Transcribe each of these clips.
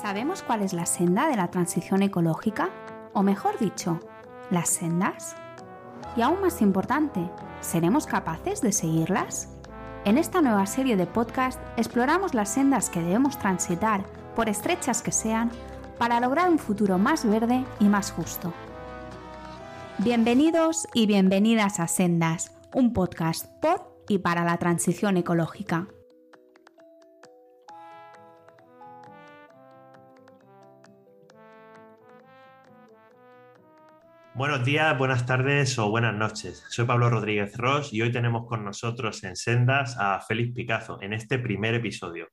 ¿Sabemos cuál es la senda de la transición ecológica? O mejor dicho, las sendas. Y aún más importante, ¿seremos capaces de seguirlas? En esta nueva serie de podcast exploramos las sendas que debemos transitar, por estrechas que sean, para lograr un futuro más verde y más justo. Bienvenidos y bienvenidas a Sendas, un podcast por y para la transición ecológica. Buenos días, buenas tardes o buenas noches. Soy Pablo Rodríguez Ross y hoy tenemos con nosotros en Sendas a Félix Picazo en este primer episodio.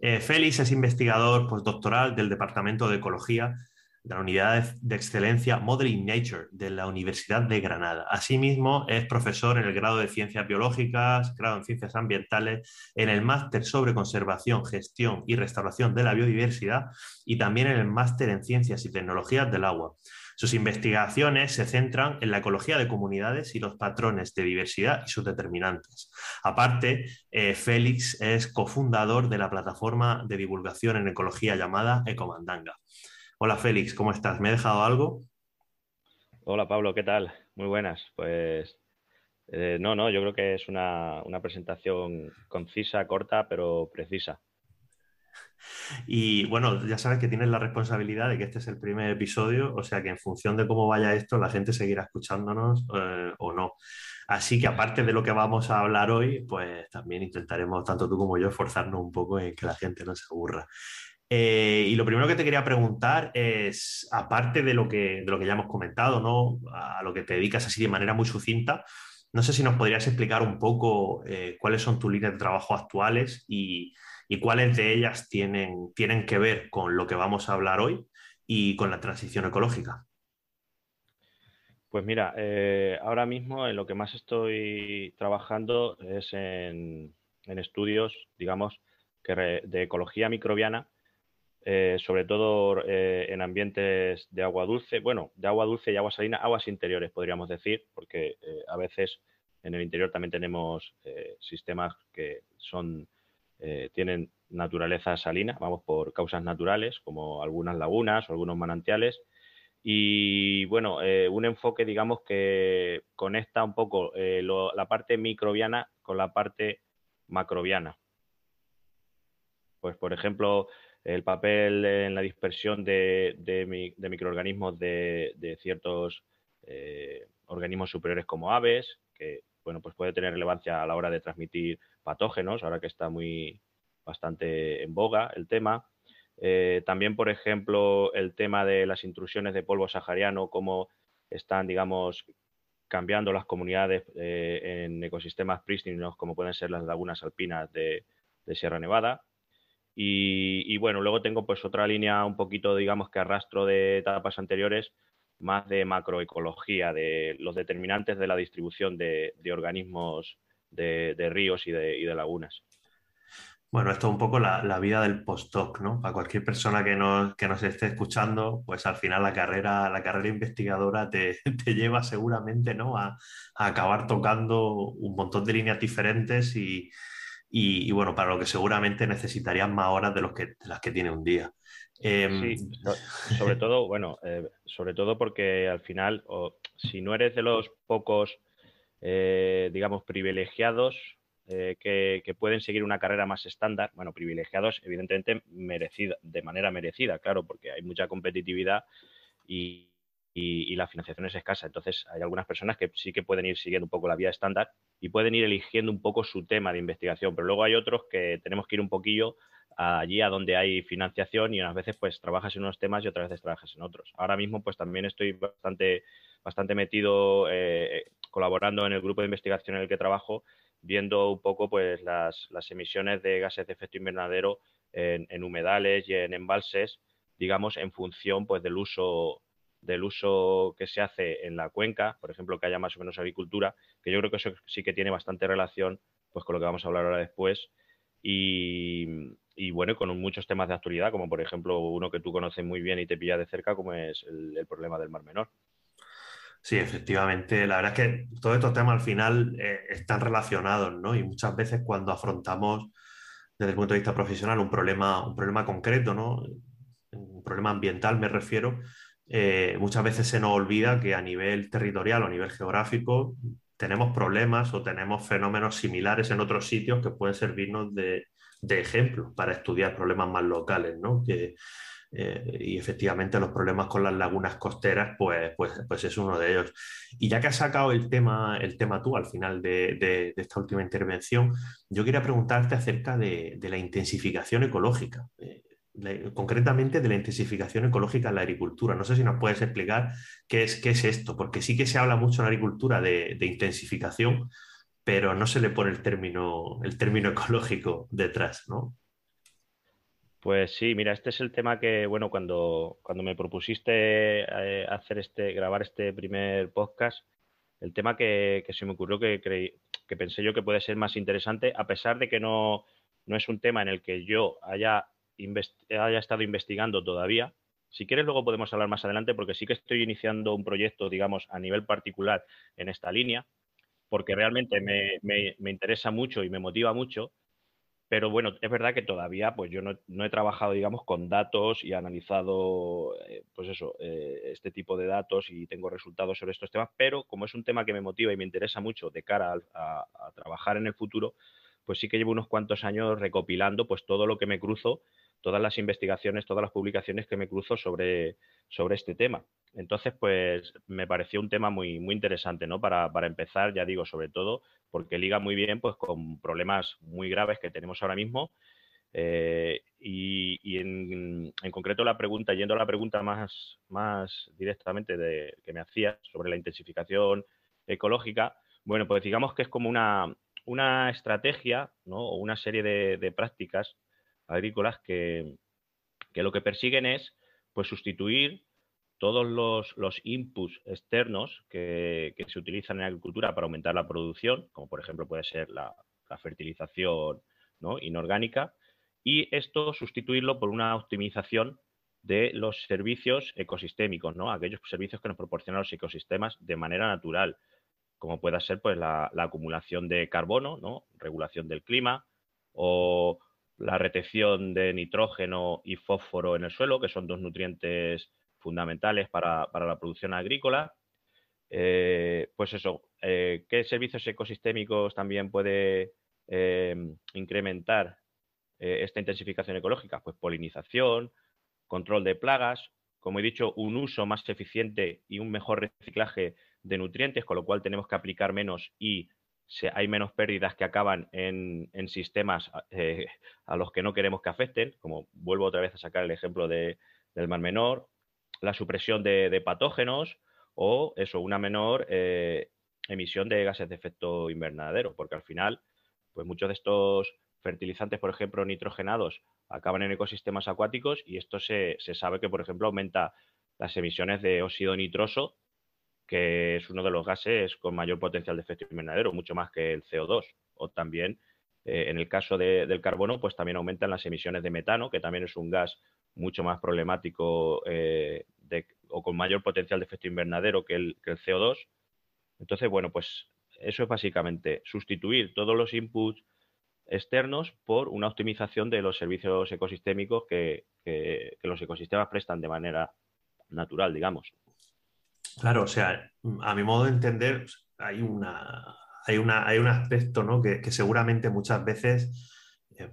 Eh, Félix es investigador postdoctoral del Departamento de Ecología de la Unidad de Excelencia Modeling Nature de la Universidad de Granada. Asimismo, es profesor en el grado de Ciencias Biológicas, grado en Ciencias Ambientales, en el máster sobre Conservación, Gestión y Restauración de la Biodiversidad y también en el máster en Ciencias y Tecnologías del Agua. Sus investigaciones se centran en la ecología de comunidades y los patrones de diversidad y sus determinantes. Aparte, eh, Félix es cofundador de la plataforma de divulgación en ecología llamada Ecomandanga. Hola Félix, ¿cómo estás? ¿Me he dejado algo? Hola Pablo, ¿qué tal? Muy buenas. Pues eh, no, no, yo creo que es una presentación concisa, corta, pero precisa. Y bueno, ya sabes que tienes la responsabilidad de que este es el primer episodio, o sea que en función de cómo vaya esto, la gente seguirá escuchándonos eh, o no. Así que aparte de lo que vamos a hablar hoy, pues también intentaremos, tanto tú como yo, esforzarnos un poco en que la gente no se aburra. Eh, y lo primero que te quería preguntar es, aparte de lo que, de lo que ya hemos comentado, ¿no? A lo que te dedicas así de manera muy sucinta, no sé si nos podrías explicar un poco eh, cuáles son tus líneas de trabajo actuales y, y cuáles de ellas tienen, tienen que ver con lo que vamos a hablar hoy y con la transición ecológica. Pues mira, eh, ahora mismo en lo que más estoy trabajando es en, estudios, digamos, de ecología microbiana, eh, sobre todo eh, en ambientes de agua dulce, bueno, de agua dulce y agua salina, aguas interiores podríamos decir, porque a veces en el interior también tenemos sistemas que son eh, tienen naturaleza salina, vamos, por causas naturales, como algunas lagunas o algunos manantiales. Y bueno, eh, un enfoque, digamos, que conecta un poco eh, la parte microbiana con la parte macrobiana. Pues, por ejemplo, el papel en la dispersión de, microorganismos de, ciertos organismos superiores como aves, que bueno, pues puede tener relevancia a la hora de transmitir patógenos, ahora que está muy bastante en boga el tema. Eh, también, por ejemplo, el tema de las intrusiones de polvo sahariano, cómo están, digamos, cambiando las comunidades eh, en ecosistemas prístinos, como pueden ser las lagunas alpinas de, Sierra Nevada. Y, bueno, luego tengo pues otra línea un poquito, digamos, que arrastro de etapas anteriores, más de macroecología, de los determinantes de la distribución de, organismos de, ríos y de, lagunas. Bueno, esto es un poco la, vida del postdoc, ¿no? Para cualquier persona que nos, que nos esté escuchando, pues al final la carrera, la carrera investigadora te, lleva seguramente ¿no? a, acabar tocando un montón de líneas diferentes y, y, bueno, para lo que seguramente necesitarías más horas de, los que, de las que tiene un día. Em, sí, sobre todo, bueno, eh, sobre todo porque al final, si no eres de los pocos, eh, digamos, privilegiados eh, que, pueden seguir una carrera más estándar, bueno, privilegiados, evidentemente, merecida, de manera merecida, claro, porque hay mucha competitividad y, y, la financiación es escasa. Entonces, hay algunas personas que sí que pueden ir siguiendo un poco la vía estándar y pueden ir eligiendo un poco su tema de investigación, pero luego hay otros que tenemos que ir un poquillo allí a donde hay financiación y unas veces pues trabajas en unos temas y otras veces trabajas en otros. Ahora mismo pues también estoy bastante, bastante metido eh, colaborando en el grupo de investigación en el que trabajo, viendo un poco pues las, emisiones de gases de efecto invernadero en, humedales y en embalses, digamos, en función pues del uso del uso que se hace en la cuenca, por ejemplo, que haya más o menos agricultura, que yo creo que eso sí que tiene bastante relación pues con lo que vamos a hablar ahora después. Y bueno, con muchos temas de actualidad, como por ejemplo uno que tú conoces muy bien y te pilla de cerca, como es el, problema del Mar Menor. Sí, efectivamente. La verdad es que todos estos temas al final eh, están relacionados, ¿no? Y muchas veces cuando afrontamos desde el punto de vista profesional un problema, un problema concreto, ¿no? un problema ambiental me refiero, eh, muchas veces se nos olvida que a nivel territorial o a nivel geográfico tenemos problemas o tenemos fenómenos similares en otros sitios que pueden servirnos de, ejemplo para estudiar problemas más locales, ¿no? Eh, y efectivamente los problemas con las lagunas costeras, pues, pues, pues, es uno de ellos. Y ya que has sacado el tema, el tema tú al final de, esta última intervención, yo quería preguntarte acerca de, la intensificación ecológica. Eh, concretamente de la intensificación ecológica en la agricultura. No sé si nos puedes explicar qué es, qué es esto, porque sí que se habla mucho en la agricultura de, intensificación, pero no se le pone el término, el término ecológico detrás, ¿no? Pues sí, mira, este es el tema que, bueno, cuando, cuando me propusiste eh, hacer este, grabar este primer podcast, el tema que, se me ocurrió que, que pensé yo que puede ser más interesante, a pesar de que no, no es un tema en el que yo haya haya estado investigando todavía. Si quieres, luego podemos hablar más adelante, porque sí que estoy iniciando un proyecto, digamos, a nivel particular en esta línea, porque realmente me, interesa mucho y me motiva mucho. Pero bueno, es verdad que todavía pues yo no, he trabajado, digamos, con datos y analizado, eh, pues eso, eh, este tipo de datos y tengo resultados sobre estos temas, pero como es un tema que me motiva y me interesa mucho de cara a, a trabajar en el futuro, pues sí que llevo unos cuantos años recopilando pues todo lo que me cruzo todas las investigaciones, todas las publicaciones que me cruzo sobre, sobre este tema. Entonces, pues me pareció un tema muy, muy interesante, ¿no? Para, empezar, ya digo, sobre todo, porque liga muy bien pues, con problemas muy graves que tenemos ahora mismo. Eh, y, en, concreto la pregunta, yendo a la pregunta más, más directamente de, que me hacía sobre la intensificación ecológica, bueno, pues digamos que es como una, una estrategia ¿no? o una serie de prácticas agrícolas que, lo que persiguen es pues, sustituir todos los, inputs externos que, se utilizan en agricultura para aumentar la producción, como por ejemplo puede ser la, fertilización inorgánica, y esto sustituirlo por una optimización de los servicios ecosistémicos, ¿no? aquellos servicios que nos proporcionan los ecosistemas de manera natural, como pueda ser pues, la, la acumulación de carbono, ¿no? regulación del clima, o la retención de nitrógeno y fósforo en el suelo, que son dos nutrientes fundamentales para, la producción agrícola. Eh, pues eso, eh, ¿qué servicios ecosistémicos también puede eh, incrementar esta intensificación ecológica? Pues polinización, control de plagas, como he dicho, un uso más eficiente y un mejor reciclaje de nutrientes, con lo cual tenemos que aplicar menos y hay menos pérdidas que acaban en, sistemas eh, a los que no queremos que afecten, como vuelvo otra vez a sacar el ejemplo del mar menor, la supresión de, patógenos o eso, una menor eh, emisión de gases de efecto invernadero, porque al final, pues muchos de estos fertilizantes, por ejemplo, nitrogenados, acaban en ecosistemas acuáticos y esto se, se sabe que, por ejemplo, aumenta las emisiones de óxido nitroso que es uno de los gases con mayor potencial de efecto invernadero, mucho más que el CO2. O también, eh, en el caso del carbono, pues también aumentan las emisiones de metano, que también es un gas mucho más problemático eh, o con mayor potencial de efecto invernadero que el, CO2. Entonces, bueno, pues eso es básicamente sustituir todos los inputs externos por una optimización de los servicios ecosistémicos que los ecosistemas prestan de manera natural, digamos. Claro, o sea, a mi modo de entender, hay, una, hay, una, hay un aspecto ¿no? que, seguramente muchas veces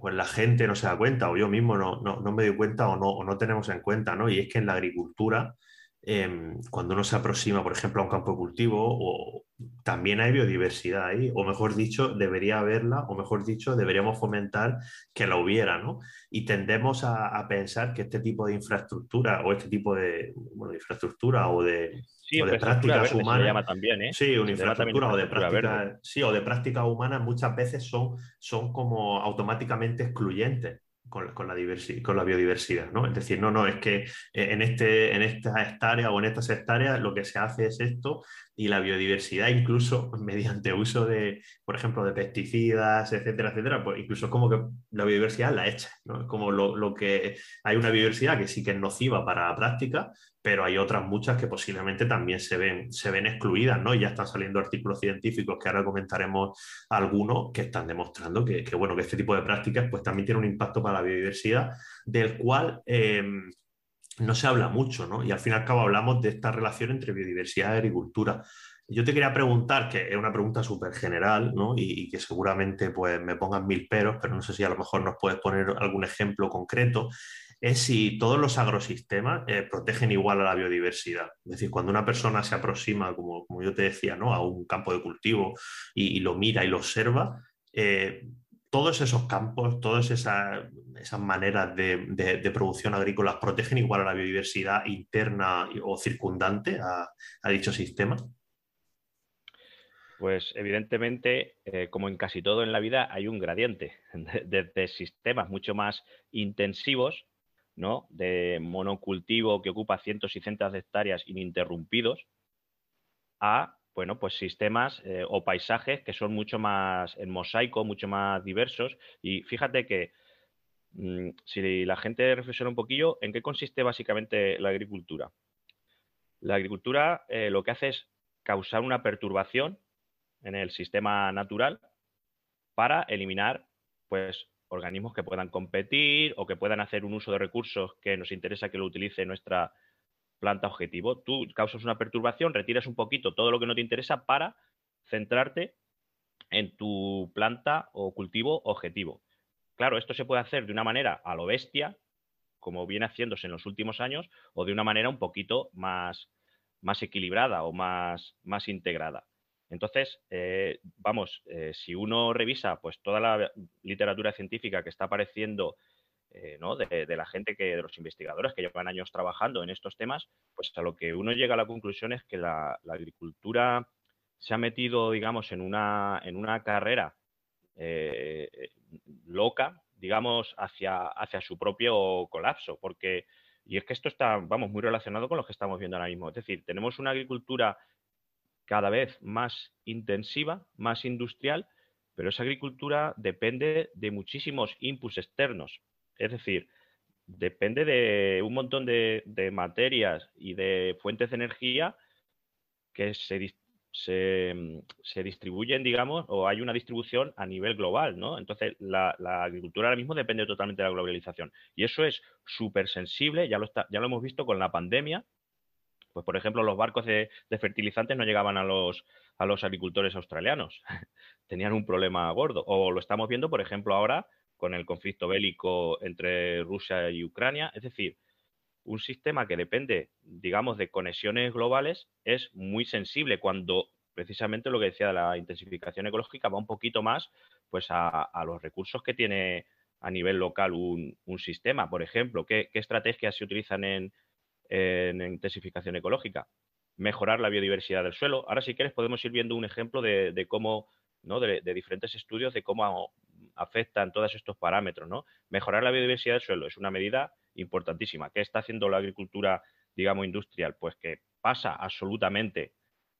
pues la gente no se da cuenta, o yo mismo no, me doy cuenta o no, o no tenemos en cuenta, ¿no? Y es que en la agricultura, em, cuando uno se aproxima, por ejemplo, a un campo de cultivo, o, también hay biodiversidad ahí, o mejor dicho, debería haberla, o mejor dicho, deberíamos fomentar que la hubiera, ¿no? Y tendemos a, pensar que este tipo de infraestructura o este tipo de, bueno, de infraestructura o de, Sí, o de prácticas humanas. también, ¿eh? Sí, una infraestructura o de prácticas. Sí, prácticas humanas muchas veces son, son como automáticamente excluyentes con, la con la biodiversidad, ¿no? Es decir, no, no, es que eh, en, este, en esta hectárea o en estas hectáreas lo que se hace es esto y la biodiversidad incluso mediante uso de, por ejemplo, de pesticidas, etcétera, etcétera, pues incluso es como que la biodiversidad la echa, ¿no? Es como lo, lo, que hay una biodiversidad que sí que es nociva para la práctica, pero hay otras muchas que posiblemente también se ven, se ven excluidas, ¿no? Y ya están saliendo artículos científicos que ahora comentaremos algunos que están demostrando que, bueno, que este tipo de prácticas pues también tiene un impacto para la biodiversidad, del cual... Em, no se habla mucho, ¿no? Y al fin y al cabo hablamos de esta relación entre biodiversidad y agricultura. Yo te quería preguntar, que es una pregunta súper general, ¿no? Y, que seguramente pues, me pongan mil peros, pero no sé si a lo mejor nos puedes poner algún ejemplo concreto, es si todos los agrosistemas eh, protegen igual a la biodiversidad. Es decir, cuando una persona se aproxima, como, yo te decía, ¿no? a un campo de cultivo y, lo mira y lo observa, eh, todos esos campos, todas esas, maneras de, producción agrícola protegen igual a la biodiversidad interna o circundante a dicho sistema. Pues evidentemente, eh, como en casi todo en la vida, hay un gradiente de, sistemas mucho más intensivos, ¿no? De monocultivo que ocupa cientos y cientos de hectáreas ininterrumpidos, a, bueno, pues sistemas eh, o paisajes que son mucho más en mosaico, mucho más diversos. Y fíjate que mm, si la gente reflexiona un poquillo, ¿en qué consiste básicamente la agricultura? La agricultura eh, lo que hace es causar una perturbación en el sistema natural para eliminar pues, organismos que puedan competir o que puedan hacer un uso de recursos que nos interesa que lo utilice nuestra planta objetivo. Tú causas una perturbación, retiras un poquito todo lo que no te interesa para centrarte en tu planta o cultivo objetivo. Claro, esto se puede hacer de una manera a lo bestia, como viene haciéndose en los últimos años, o de una manera un poquito más, más equilibrada o más, más integrada. Entonces, eh, vamos, eh, si uno revisa pues toda la literatura científica que está apareciendo eh, de, la gente que, de los investigadores que llevan años trabajando en estos temas, pues a lo que uno llega a la conclusión es que la, agricultura se ha metido, digamos, en una, en una carrera loca, digamos, hacia, hacia su propio colapso, porque, y es que esto está, vamos, muy relacionado con lo que estamos viendo ahora mismo. Es decir, tenemos una agricultura cada vez más intensiva, más industrial, pero esa agricultura depende de muchísimos inputs externos. Es decir, depende de un montón de, materias y de fuentes de energía que se, se, distribuyen, digamos, o hay una distribución a nivel global, ¿no? Entonces, la, agricultura ahora mismo depende totalmente de la globalización. Y eso es súper sensible, ya ya lo hemos visto con la pandemia, pues, por ejemplo, los barcos de, fertilizantes no llegaban a los, agricultores australianos. Tenían un problema gordo. O lo estamos viendo, por ejemplo, ahora con el conflicto bélico entre Rusia y Ucrania. Es decir, un sistema que depende, digamos, de conexiones globales es muy sensible cuando precisamente lo que decía de la intensificación ecológica va un poquito más pues a, los recursos que tiene a nivel local un, sistema. Por ejemplo, ¿qué, estrategias se utilizan en, en intensificación ecológica. Mejorar la biodiversidad del suelo. Ahora, si quieres, podemos ir viendo un ejemplo de, cómo, ¿no? De, diferentes estudios de cómo afectan todos estos parámetros, ¿no? Mejorar la biodiversidad del suelo es una medida importantísima. ¿Qué está haciendo la agricultura, digamos, industrial? Pues que pasa absolutamente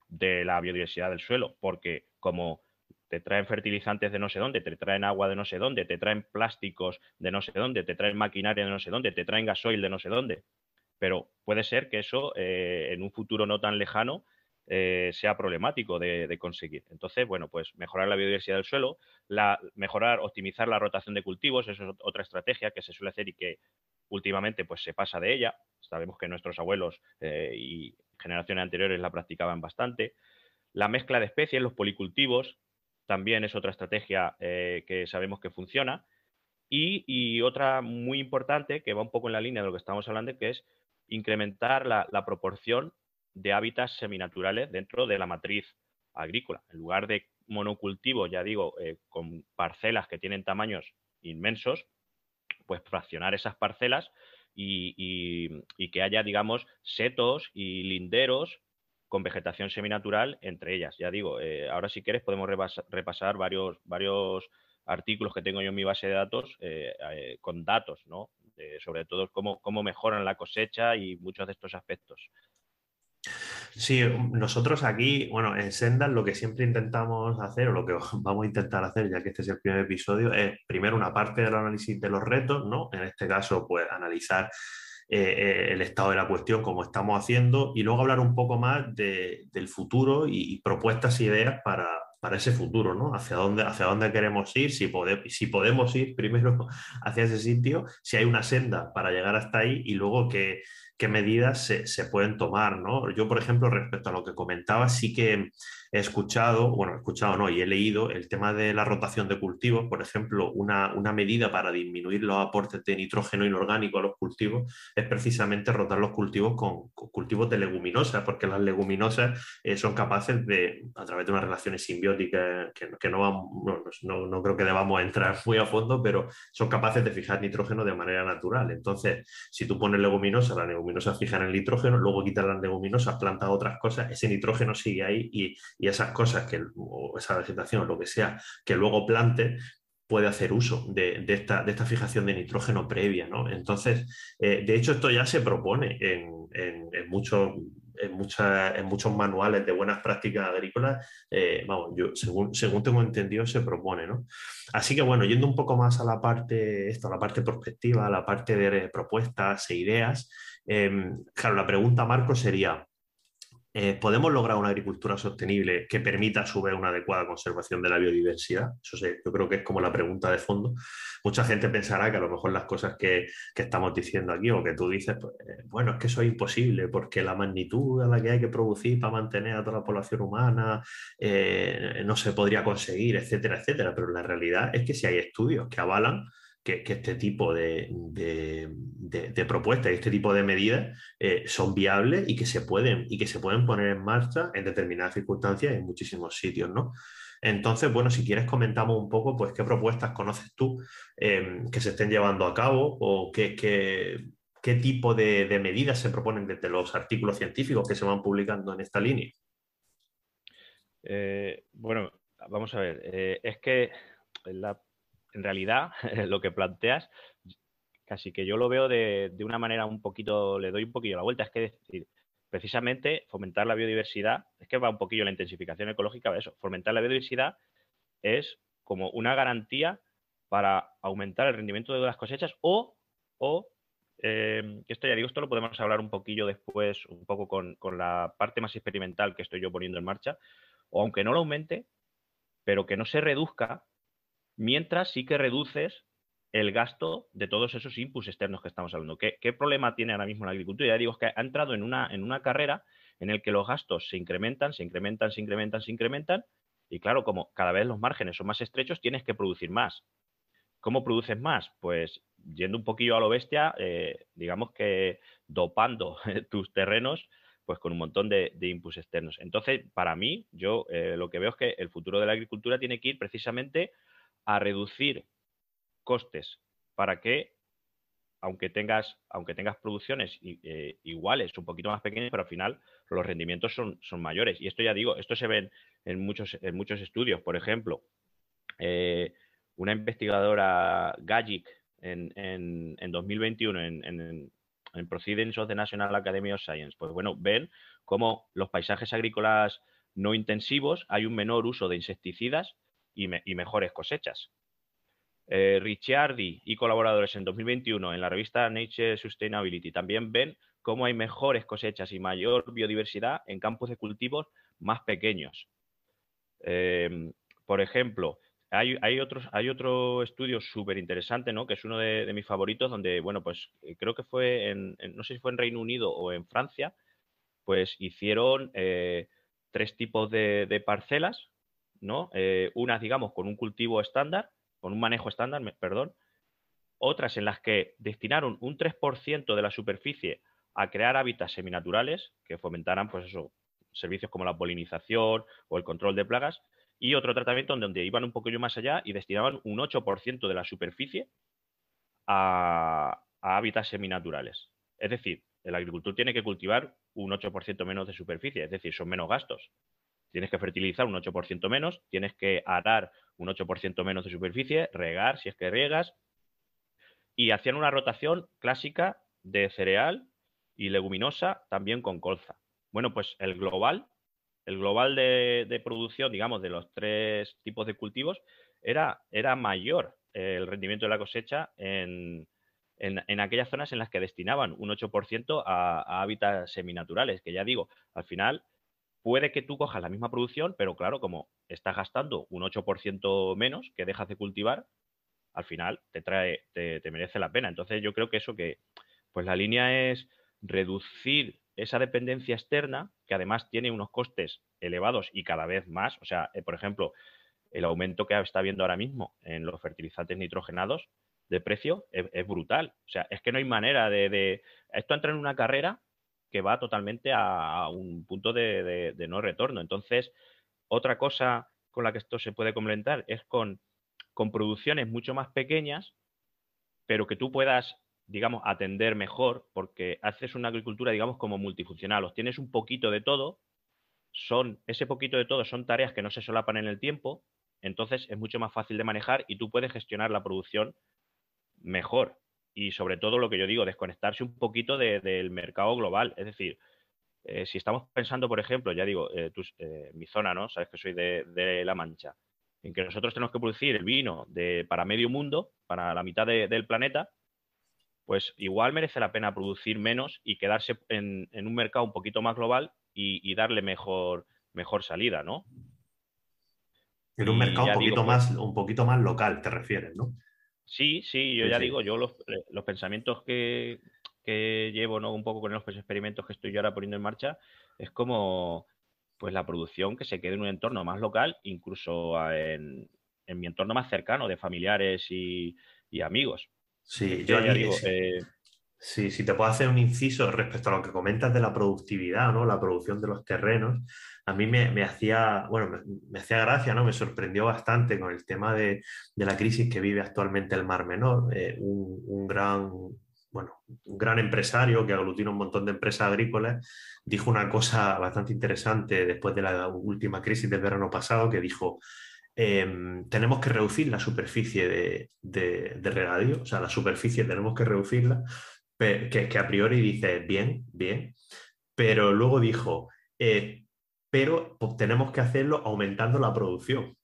de la biodiversidad del suelo, porque como te traen fertilizantes de no sé dónde, te traen agua de no sé dónde, te traen plásticos de no sé dónde, te traen maquinaria de no sé dónde, te traen gasoil de no sé dónde, pero puede ser que eso eh, en un futuro no tan lejano eh, sea problemático de, conseguir. Entonces, bueno, pues mejorar la biodiversidad del suelo, la, mejorar, optimizar la rotación de cultivos, eso es otra estrategia que se suele hacer y que últimamente pues se pasa de ella. Sabemos que nuestros abuelos eh, y generaciones anteriores la practicaban bastante. La mezcla de especies, los policultivos, también es otra estrategia que sabemos que funciona. Y, y, otra muy importante, que va un poco en la línea de lo que estamos hablando, que es incrementar la, proporción de hábitats seminaturales dentro de la matriz agrícola. En lugar de monocultivo, ya digo, eh, con parcelas que tienen tamaños inmensos, pues fraccionar esas parcelas y, que haya, digamos, setos y linderos con vegetación seminatural entre ellas. Ya digo, eh, ahora si quieres podemos repasar, varios, varios artículos que tengo yo en mi base de datos eh, con datos, ¿no? Sobre todo cómo, cómo mejoran la cosecha y muchos de estos aspectos. Sí, nosotros aquí, bueno, en Sendas lo que siempre intentamos hacer, o lo que vamos a intentar hacer, ya que este es el primer episodio, es primero una parte del análisis de los retos, ¿no? En este caso, pues analizar eh, eh, el estado de la cuestión, como estamos haciendo, y luego hablar un poco más del futuro y, propuestas e ideas para, para ese futuro, ¿no? Hacia dónde, hacia dónde queremos ir, si, podemos ir primero hacia ese sitio, si hay una senda para llegar hasta ahí y luego qué, qué medidas se, se, pueden tomar, ¿no? Yo, por ejemplo, respecto a lo que comentaba, sí que he escuchado, bueno, he escuchado no, y he leído el tema de la rotación de cultivos, por ejemplo, una, una, medida para disminuir los aportes de nitrógeno inorgánico a los cultivos es precisamente rotar los cultivos con, cultivos de leguminosas, porque las leguminosas eh, son capaces de, a través de unas relaciones simbióticas que, no, vamos, no, no, creo que debamos entrar muy a fondo, pero son capaces de fijar nitrógeno de manera natural. Entonces, si tú pones leguminosas, las leguminosas el nitrógeno, luego quitas las leguminosas, plantas otras cosas, ese nitrógeno sigue ahí y y esas cosas, que, o esa vegetación o lo que sea, que luego plante, puede hacer uso de, esta, de esta, fijación de nitrógeno previa. ¿no? Entonces, eh, de hecho, esto ya se propone en, en, muchos en, en, muchos manuales de buenas prácticas agrícolas, eh, vamos, yo según, según tengo entendido, se propone, ¿no? Así que bueno, yendo un poco más a la parte, esto, la parte prospectiva, a la parte de propuestas e ideas, eh, claro, la pregunta, Marco, sería, eh, ¿podemos lograr una agricultura sostenible que permita a su vez una adecuada conservación de la biodiversidad? Eso yo creo que es como la pregunta de fondo. Mucha gente pensará que a lo mejor las cosas que, estamos diciendo aquí o que tú dices, pues, eh, bueno, es que eso es imposible porque la magnitud a la que hay que producir para mantener a toda la población humana eh, no se podría conseguir, etcétera, etcétera. Pero la realidad es que si hay estudios que avalan que, este tipo de, propuestas y este tipo de medidas eh, son viables y que, se pueden, y que se pueden poner en marcha en determinadas circunstancias en muchísimos sitios, ¿no? Entonces, bueno, si quieres comentamos un poco, pues, qué propuestas conoces tú em, que se estén llevando a cabo o qué, qué, tipo de, medidas se proponen desde los artículos científicos que se van publicando en esta línea. Eh, bueno, vamos a ver, eh, es que la en realidad lo que planteas, casi que yo lo veo de, una manera un poquito, le doy un poquillo la vuelta, es que decir, precisamente fomentar la biodiversidad, es que va un poquillo la intensificación ecológica de eso, fomentar la biodiversidad es como una garantía para aumentar el rendimiento de las cosechas o, o eh, esto ya digo, esto lo podemos hablar un poquillo después, un poco con, con, la parte más experimental que estoy yo poniendo en marcha, o aunque no lo aumente, pero que no se reduzca mientras sí que reduces el gasto de todos esos inputs externos que estamos hablando. ¿Qué, problema tiene ahora mismo la agricultura? Ya digo, es que ha entrado en una, en una carrera en el que los gastos se incrementan, se incrementan, se incrementan, se incrementan, y claro, como cada vez los márgenes son más estrechos, tienes que producir más. ¿Cómo produces más? Pues yendo un poquillo a lo bestia, eh, digamos que dopando tus terrenos pues con un montón de, inputs externos. Entonces, para mí, yo eh, lo que veo es que el futuro de la agricultura tiene que ir precisamente a reducir costes para que, aunque tengas, aunque tengas producciones eh, iguales, un poquito más pequeñas, pero al final los rendimientos son, son mayores. Y esto ya digo, esto se ve en muchos, en muchos estudios. Por ejemplo, eh, una investigadora Gajic en, en, 2021 en, en, en Proceedings of the National Academy of Science, pues bueno, ven cómo los paisajes agrícolas no intensivos hay un menor uso de insecticidas y, mejores cosechas. Eh, Ricciardi y colaboradores en 2021 en la revista Nature Sustainability también ven cómo hay mejores cosechas y mayor biodiversidad en campos de cultivos más pequeños. Em, por ejemplo, hay, otros, hay otro estudio súper interesante, ¿no? que es uno de, mis favoritos, donde, bueno, pues eh, creo que fue en, no sé si fue en Reino Unido o en Francia, pues hicieron eh, tres tipos de parcelas ¿no? Eh, unas, digamos, con un cultivo estándar, con un manejo estándar, perdón, otras en las que destinaron un 3% de la superficie a crear hábitats seminaturales que fomentaran, pues eso, servicios como la polinización o el control de plagas, y otro tratamiento donde iban un poquillo más allá y destinaban un 8% de la superficie a, a hábitats seminaturales. Es decir, el agricultor tiene que cultivar un 8% menos de superficie, es decir, son menos gastos tienes que fertilizar un 8% menos, tienes que arar un 8% menos de superficie, regar si es que riegas, y hacían una rotación clásica de cereal y leguminosa también con colza. Bueno, pues el global, el global de, producción, digamos, de los tres tipos de cultivos, era, era mayor el rendimiento de la cosecha en, en, aquellas zonas en las que destinaban un 8% a, a hábitats seminaturales, que ya digo, al final puede que tú cojas la misma producción, pero claro, como estás gastando un 8% menos que dejas de cultivar, al final te trae, te, merece la pena. Entonces yo creo que eso que, pues la línea es reducir esa dependencia externa, que además tiene unos costes elevados y cada vez más. O sea, eh, por ejemplo, el aumento que está habiendo ahora mismo en los fertilizantes nitrogenados de precio es, brutal. O sea, es que no hay manera de, Esto entra en una carrera que va totalmente a, un punto de, no retorno. Entonces, otra cosa con la que esto se puede complementar es con, producciones mucho más pequeñas, pero que tú puedas digamos, atender mejor, porque haces una agricultura, digamos, como multifuncional. Os tienes un poquito de todo, son, ese poquito de todo son tareas que no se solapan en el tiempo, entonces es mucho más fácil de manejar y tú puedes gestionar la producción mejor. Y sobre todo lo que yo digo, desconectarse un poquito del mercado global. Es decir, eh, si estamos pensando, por ejemplo, ya digo, eh, eh, mi zona, ¿no? Sabes que soy de, La Mancha, en que nosotros tenemos que producir el vino de, para medio mundo, para la mitad del planeta, pues igual merece la pena producir menos y quedarse en, un mercado un poquito más global y, darle mejor, mejor salida, ¿no? En un mercado un poquito, más, un poquito más local, te refieres, ¿no? Sí, sí, yo ya digo, yo los, eh, pensamientos que, llevo, ¿no? Un poco con los experimentos que estoy yo ahora poniendo en marcha, es como, pues la producción que se quede en un entorno más local, incluso en, mi entorno más cercano, de familiares y amigos. Sí, yo ya digo, eh, sí, si te puedo hacer un inciso respecto a lo que comentas de la productividad, ¿no? La producción de los terrenos, a mí me, hacía, bueno, me, hacía gracia, ¿no? Me sorprendió bastante con el tema de, la crisis que vive actualmente el Mar Menor. Eh, un, gran, bueno, un gran empresario que aglutina un montón de empresas agrícolas, dijo una cosa bastante interesante después de la última crisis del verano pasado, que dijo, Em, tenemos que reducir la superficie de, de, regadío, o sea, la superficie tenemos que reducirla, que, a priori dice bien, bien, pero luego dijo, eh, pero tenemos que hacerlo aumentando la producción.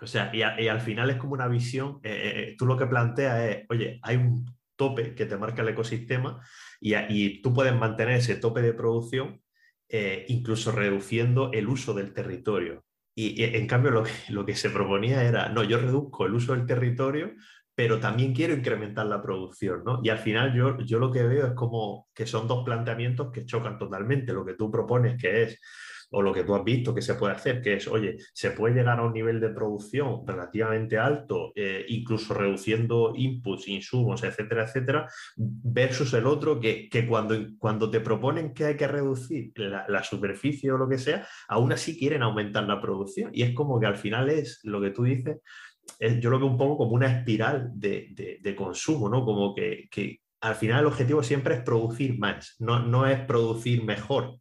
O sea, y, al final es como una visión, eh, eh, tú lo que planteas es, oye, hay un tope que te marca el ecosistema y, tú puedes mantener ese tope de producción incluso reduciendo el uso del territorio. Y, en cambio lo que se proponía era, no, yo reduzco el uso del territorio, pero también quiero incrementar la producción, ¿no? Y al final yo, yo lo que veo es como que son dos planteamientos que chocan totalmente. Lo que tú propones, que es o lo que tú has visto que se puede hacer, que es, oye, se puede llegar a un nivel de producción relativamente alto, eh, incluso reduciendo inputs, insumos, etcétera, etcétera, versus el otro que, cuando, cuando te proponen que hay que reducir la, superficie o lo que sea, aún así quieren aumentar la producción. Y es como que al final es lo que tú dices, yo lo veo un poco como una espiral de, consumo, ¿no? Como que, al final el objetivo siempre es producir más, no, no es producir mejor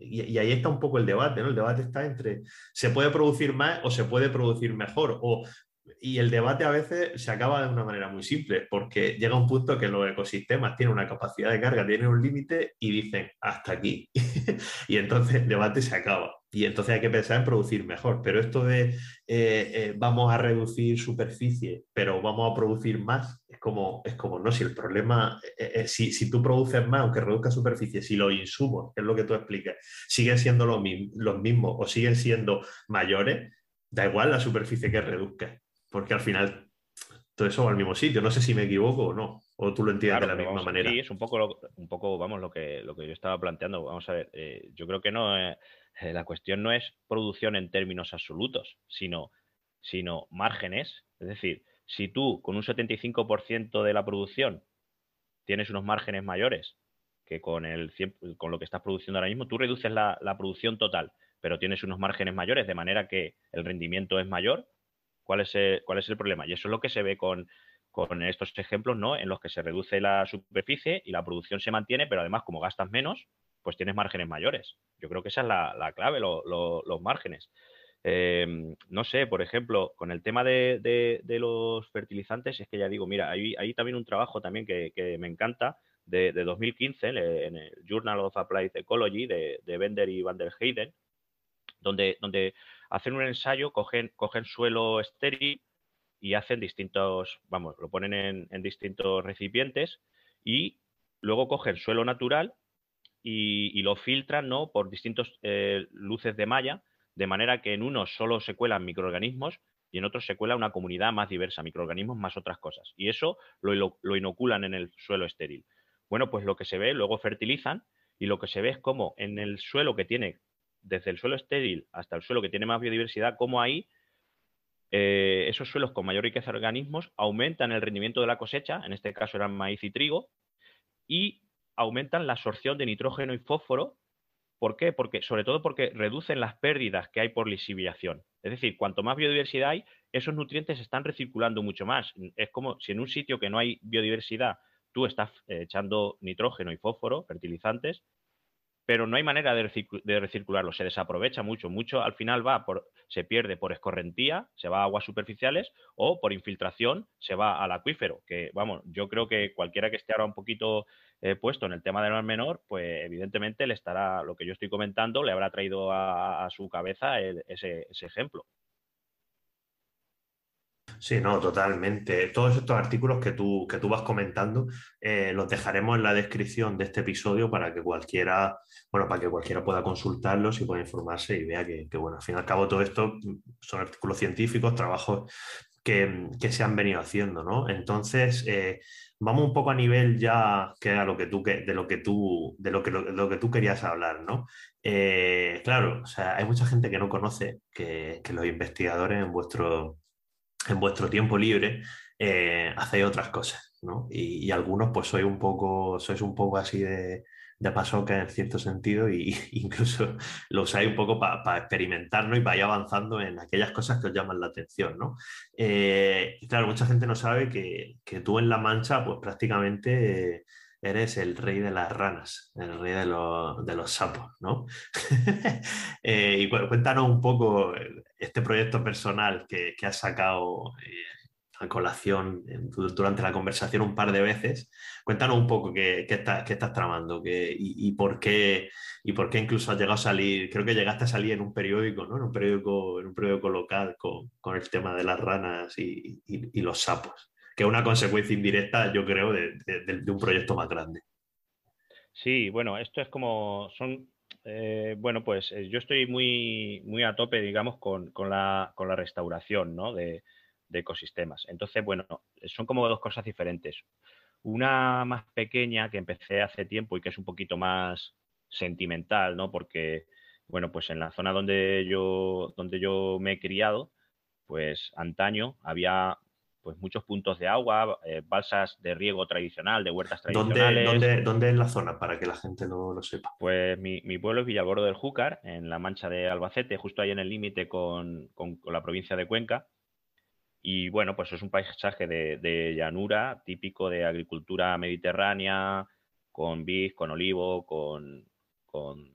y, ahí está un poco el debate, ¿no? El debate está entre se puede producir más o se puede producir mejor. O, y el debate a veces se acaba de una manera muy simple, porque llega un punto que los ecosistemas tienen una capacidad de carga, tienen un límite y dicen hasta aquí. y entonces el debate se acaba. Y entonces hay que pensar en producir mejor. Pero esto de eh, eh, vamos a reducir superficie, pero vamos a producir más, es como, es como no, si el problema, eh, si, si, tú produces más, aunque reduzca superficie, si los insumos, que es lo que tú explicas, siguen siendo los, los mismos o siguen siendo mayores, da igual la superficie que reduzca porque al final todo eso va al mismo sitio. No sé si me equivoco o no, o tú lo entiendes de la misma manera. Sí, es un poco, un poco vamos, lo que, lo que yo estaba planteando. Vamos a ver, yo creo que no. Eh, la cuestión no es producción en términos absolutos, sino, sino márgenes. Es decir, si tú con un 75% de la producción tienes unos márgenes mayores que con, el con lo que estás produciendo ahora mismo, tú reduces la, producción total, pero tienes unos márgenes mayores, de manera que el rendimiento es mayor. ¿Cuál es el, cuál es el problema? Y eso es lo que se ve con, con estos ejemplos, ¿no? En los que se reduce la superficie y la producción se mantiene, pero además, como gastas menos, pues tienes márgenes mayores. Yo creo que esa es la, clave, los márgenes. Em, no sé, por ejemplo, con el tema de, los fertilizantes, es que ya digo, mira, hay, también un trabajo también que, me encanta de, 2015 en el Journal of Applied Ecology de, Bender y Van der Heyden, donde, donde hacen un ensayo, cogen, cogen suelo estéril y hacen distintos, vamos, lo ponen en, en distintos recipientes y luego cogen suelo natural y, lo filtran ¿no? por distintos eh, luces de malla, de manera que en unos solo se cuelan microorganismos y en otros se cuela una comunidad más diversa, microorganismos más otras cosas. Y eso lo, inoculan en el suelo estéril. Bueno, pues lo que se ve, luego fertilizan y lo que se ve es como en el suelo que tiene, desde el suelo estéril hasta el suelo que tiene más biodiversidad, como ahí eh, esos suelos con mayor riqueza de organismos aumentan el rendimiento de la cosecha, en este caso eran maíz y trigo, y aumentan la absorción de nitrógeno y fósforo. ¿Por qué? Porque, sobre todo porque reducen las pérdidas que hay por lisiviación. Es decir, cuanto más biodiversidad hay, esos nutrientes están recirculando mucho más. Es como si en un sitio que no hay biodiversidad tú estás eh, echando nitrógeno y fósforo, fertilizantes, pero no hay manera de, recircularlo, se desaprovecha mucho, mucho al final va por, se pierde por escorrentía, se va a aguas superficiales o por infiltración se va al acuífero, que vamos, yo creo que cualquiera que esté ahora un poquito eh, puesto en el tema del mar menor, pues evidentemente le estará, lo que yo estoy comentando, le habrá traído a, su cabeza ese ejemplo. Sí, no, totalmente. Todos estos artículos que tú, que tú vas comentando eh, los dejaremos en la descripción de este episodio para que cualquiera, bueno, para que cualquiera pueda consultarlos y pueda informarse y vea que, bueno, al fin y al cabo todo esto son artículos científicos, trabajos que, se han venido haciendo, ¿no? Entonces, eh, vamos un poco a nivel ya que era lo que tú, de lo que tú, de lo que, lo, que tú querías hablar, ¿no? Eh, claro, o sea, hay mucha gente que no conoce que, que los investigadores en vuestro en vuestro tiempo libre eh, hacéis otras cosas, ¿no? Y, algunos pues sois un poco, sois un poco así de, de pasoca en cierto sentido y incluso lo usáis un poco para experimentar y para ir avanzando en aquellas cosas que os llaman la atención, ¿no? Eh, claro, mucha gente no sabe que, tú en La Mancha pues prácticamente... eres el rey de las ranas, el rey de, los, sapos, ¿no? Eh, y cuéntanos un poco este proyecto personal que, que has sacado eh, a colación durante la conversación un par de veces. Cuéntanos un poco qué, qué, estás tramando y, por qué, y por qué incluso has llegado a salir, creo que llegaste a salir en un periódico, ¿no? en, un periódico en un periódico local con, con el tema de las ranas y, y, los sapos, que es una consecuencia indirecta, yo creo, de, de un proyecto más grande. Sí, bueno, esto es como, son eh, bueno, pues eh, yo estoy muy, muy a tope, digamos, con, la, con la, restauración ¿no? de, ecosistemas. Entonces, bueno, son como dos cosas diferentes. Una más pequeña que empecé hace tiempo y que es un poquito más sentimental, ¿no? Porque, bueno, pues en la zona donde yo, donde yo me he criado, pues antaño había pues muchos puntos de agua, eh, balsas de riego tradicional, de huertas tradicionales. ¿Dónde, dónde, es la zona para que la gente no lo sepa? Pues mi, pueblo es Villalbordo del Júcar, en la mancha de Albacete, justo ahí en el límite con, la provincia de Cuenca. Y bueno, pues es un paisaje de, llanura típico de agricultura mediterránea, con vid, con olivo, con, con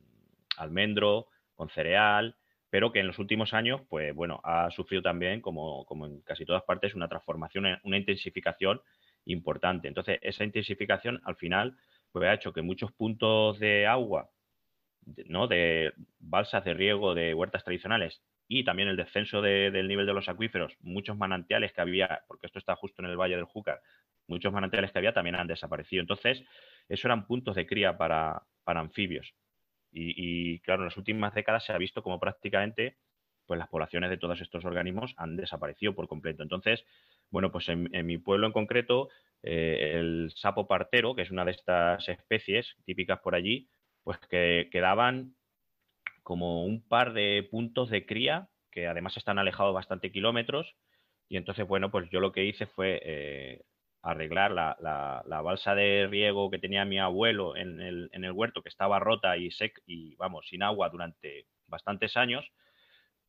almendro, con cereal pero que en los últimos años, pues bueno, ha sufrido también, como, en casi todas partes, una transformación, una intensificación importante. Entonces, esa intensificación al final pues, ha hecho que muchos puntos de agua, ¿no? de balsas de riego de huertas tradicionales y también el descenso del nivel de los acuíferos, muchos manantiales que había, porque esto está justo en el Valle del Júcar, muchos manantiales que había también han desaparecido. Entonces, esos eran puntos de cría para anfibios. Y, claro, en las últimas décadas se ha visto como prácticamente pues las poblaciones de todos estos organismos han desaparecido por completo. Entonces, bueno, pues en, mi pueblo en concreto, eh, el sapo partero, que es una de estas especies típicas por allí, pues que quedaban como un par de puntos de cría que además están alejados bastante kilómetros. Y entonces, bueno, pues yo lo que hice fue eh, arreglar la, la, balsa de riego que tenía mi abuelo en el, en el huerto, que estaba rota y, sec, y vamos, sin agua durante bastantes años,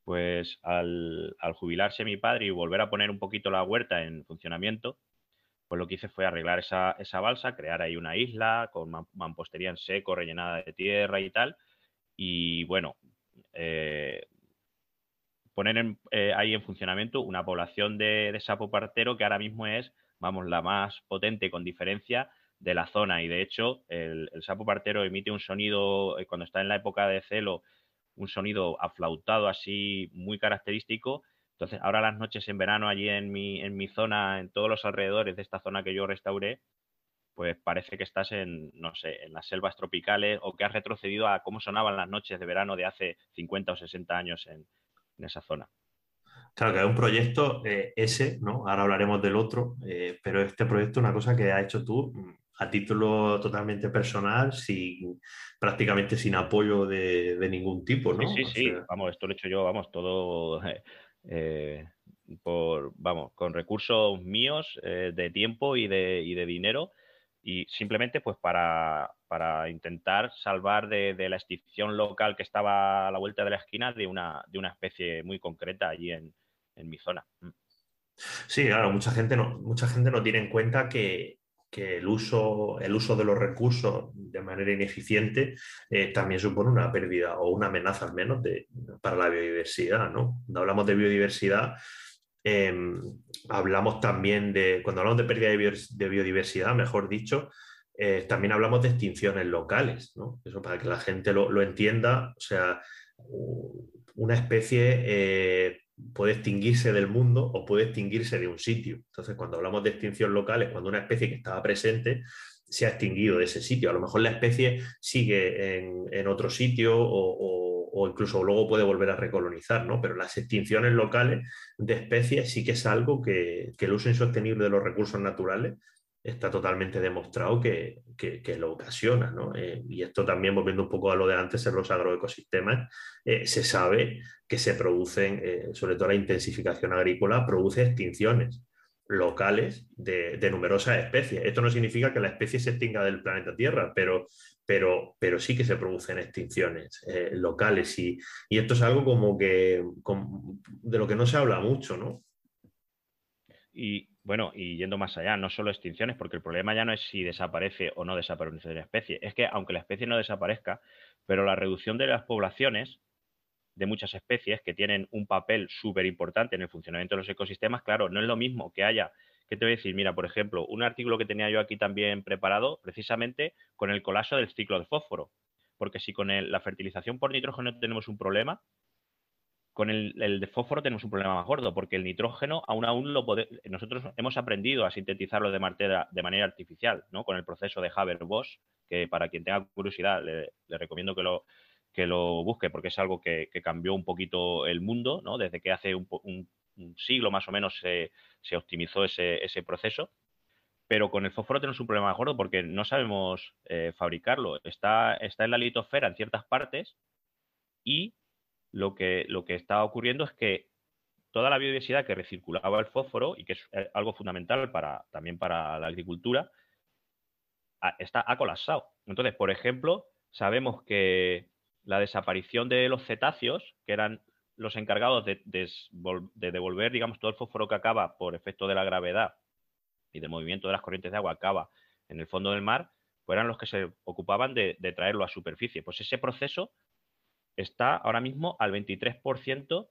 pues al, jubilarse mi padre y volver a poner un poquito la huerta en funcionamiento, pues lo que hice fue arreglar esa, esa balsa, crear ahí una isla con mampostería en seco, rellenada de tierra y tal. Y bueno, eh, poner eh, ahí en funcionamiento una población de, de sapo partero que ahora mismo es vamos, la más potente con diferencia de la zona. Y de hecho, el, sapo partero emite un sonido, eh, cuando está en la época de celo, un sonido aflautado así muy característico. Entonces, ahora las noches en verano allí en mi, en mi zona, en todos los alrededores de esta zona que yo restauré, pues parece que estás en, no sé, en las selvas tropicales o que has retrocedido a cómo sonaban las noches de verano de hace 50 o 60 años en, esa zona. Claro, que es un proyecto eh, ese, ¿no? Ahora hablaremos del otro, eh, pero este proyecto es una cosa que has hecho tú mm, a título totalmente personal, sin, prácticamente sin apoyo de, ningún tipo, ¿no? Sí, sí, sí. vamos, esto lo he hecho yo, vamos, todo eh, por, vamos, con recursos míos de tiempo y de, y de dinero y simplemente pues para, intentar salvar de, la extinción local que estaba a la vuelta de la esquina de una, de una especie muy concreta allí en, mi zona. Mm. Sí, claro, mucha gente no, mucha gente no tiene en cuenta que, el, uso, el uso de los recursos de manera ineficiente eh, también supone una pérdida o una amenaza al menos de, para la biodiversidad. ¿no? Cuando hablamos de biodiversidad, Em, hablamos también de, cuando hablamos de pérdida de, biodiversidad, mejor dicho, eh, también hablamos de extinciones locales, ¿no? Eso para que la gente lo, entienda, o sea, una especie eh, puede extinguirse del mundo o puede extinguirse de un sitio. Entonces, cuando hablamos de extinción local es cuando una especie que estaba presente se ha extinguido de ese sitio. A lo mejor la especie sigue en, otro sitio o o incluso luego puede volver a recolonizar, ¿no? Pero las extinciones locales de especies sí que es algo que, el uso insostenible de los recursos naturales está totalmente demostrado que, lo ocasiona, ¿no? Eh, y esto también, volviendo un poco a lo de antes en los agroecosistemas, eh, se sabe que se producen, eh, sobre todo la intensificación agrícola, produce extinciones locales de, numerosas especies. Esto no significa que la especie se extinga del planeta Tierra, pero pero, pero sí que se producen extinciones locales y, esto es algo como que de lo que no se habla mucho, ¿no? Y bueno, y yendo más allá, no solo extinciones, porque el problema ya no es si desaparece o no desaparece la especie, es que aunque la especie no desaparezca, pero la reducción de las poblaciones de muchas especies que tienen un papel súper importante en el funcionamiento de los ecosistemas, claro, no es lo mismo que haya ¿Qué te voy a decir? Mira, por ejemplo, un artículo que tenía yo aquí también preparado, precisamente con el colapso del ciclo de fósforo. Porque si con la fertilización por nitrógeno tenemos un problema, con el, de fósforo tenemos un problema más gordo, porque el nitrógeno aún aún lo nosotros hemos aprendido a sintetizarlo de, manera, de manera artificial, ¿no? Con el proceso de Haber-Bosch, que para quien tenga curiosidad le, recomiendo que lo, que lo busque, porque es algo que, cambió un poquito el mundo, ¿no? Desde que hace un, un un siglo más o menos se, optimizó ese, proceso. Pero con el fósforo tenemos un problema más gordo porque no sabemos eh, fabricarlo. Está, está en la litosfera en ciertas partes y lo que, lo que está ocurriendo es que toda la biodiversidad que recirculaba el fósforo y que es eh, algo fundamental para, también para la agricultura, está, ha colapsado. Entonces, por ejemplo, sabemos que la desaparición de los cetáceos, que eran los encargados de, devolver, digamos, todo el fósforo que acaba por efecto de la gravedad y del movimiento de las corrientes de agua acaba en el fondo del mar, pues eran los que se ocupaban de, traerlo a superficie. Pues ese proceso está ahora mismo al 23%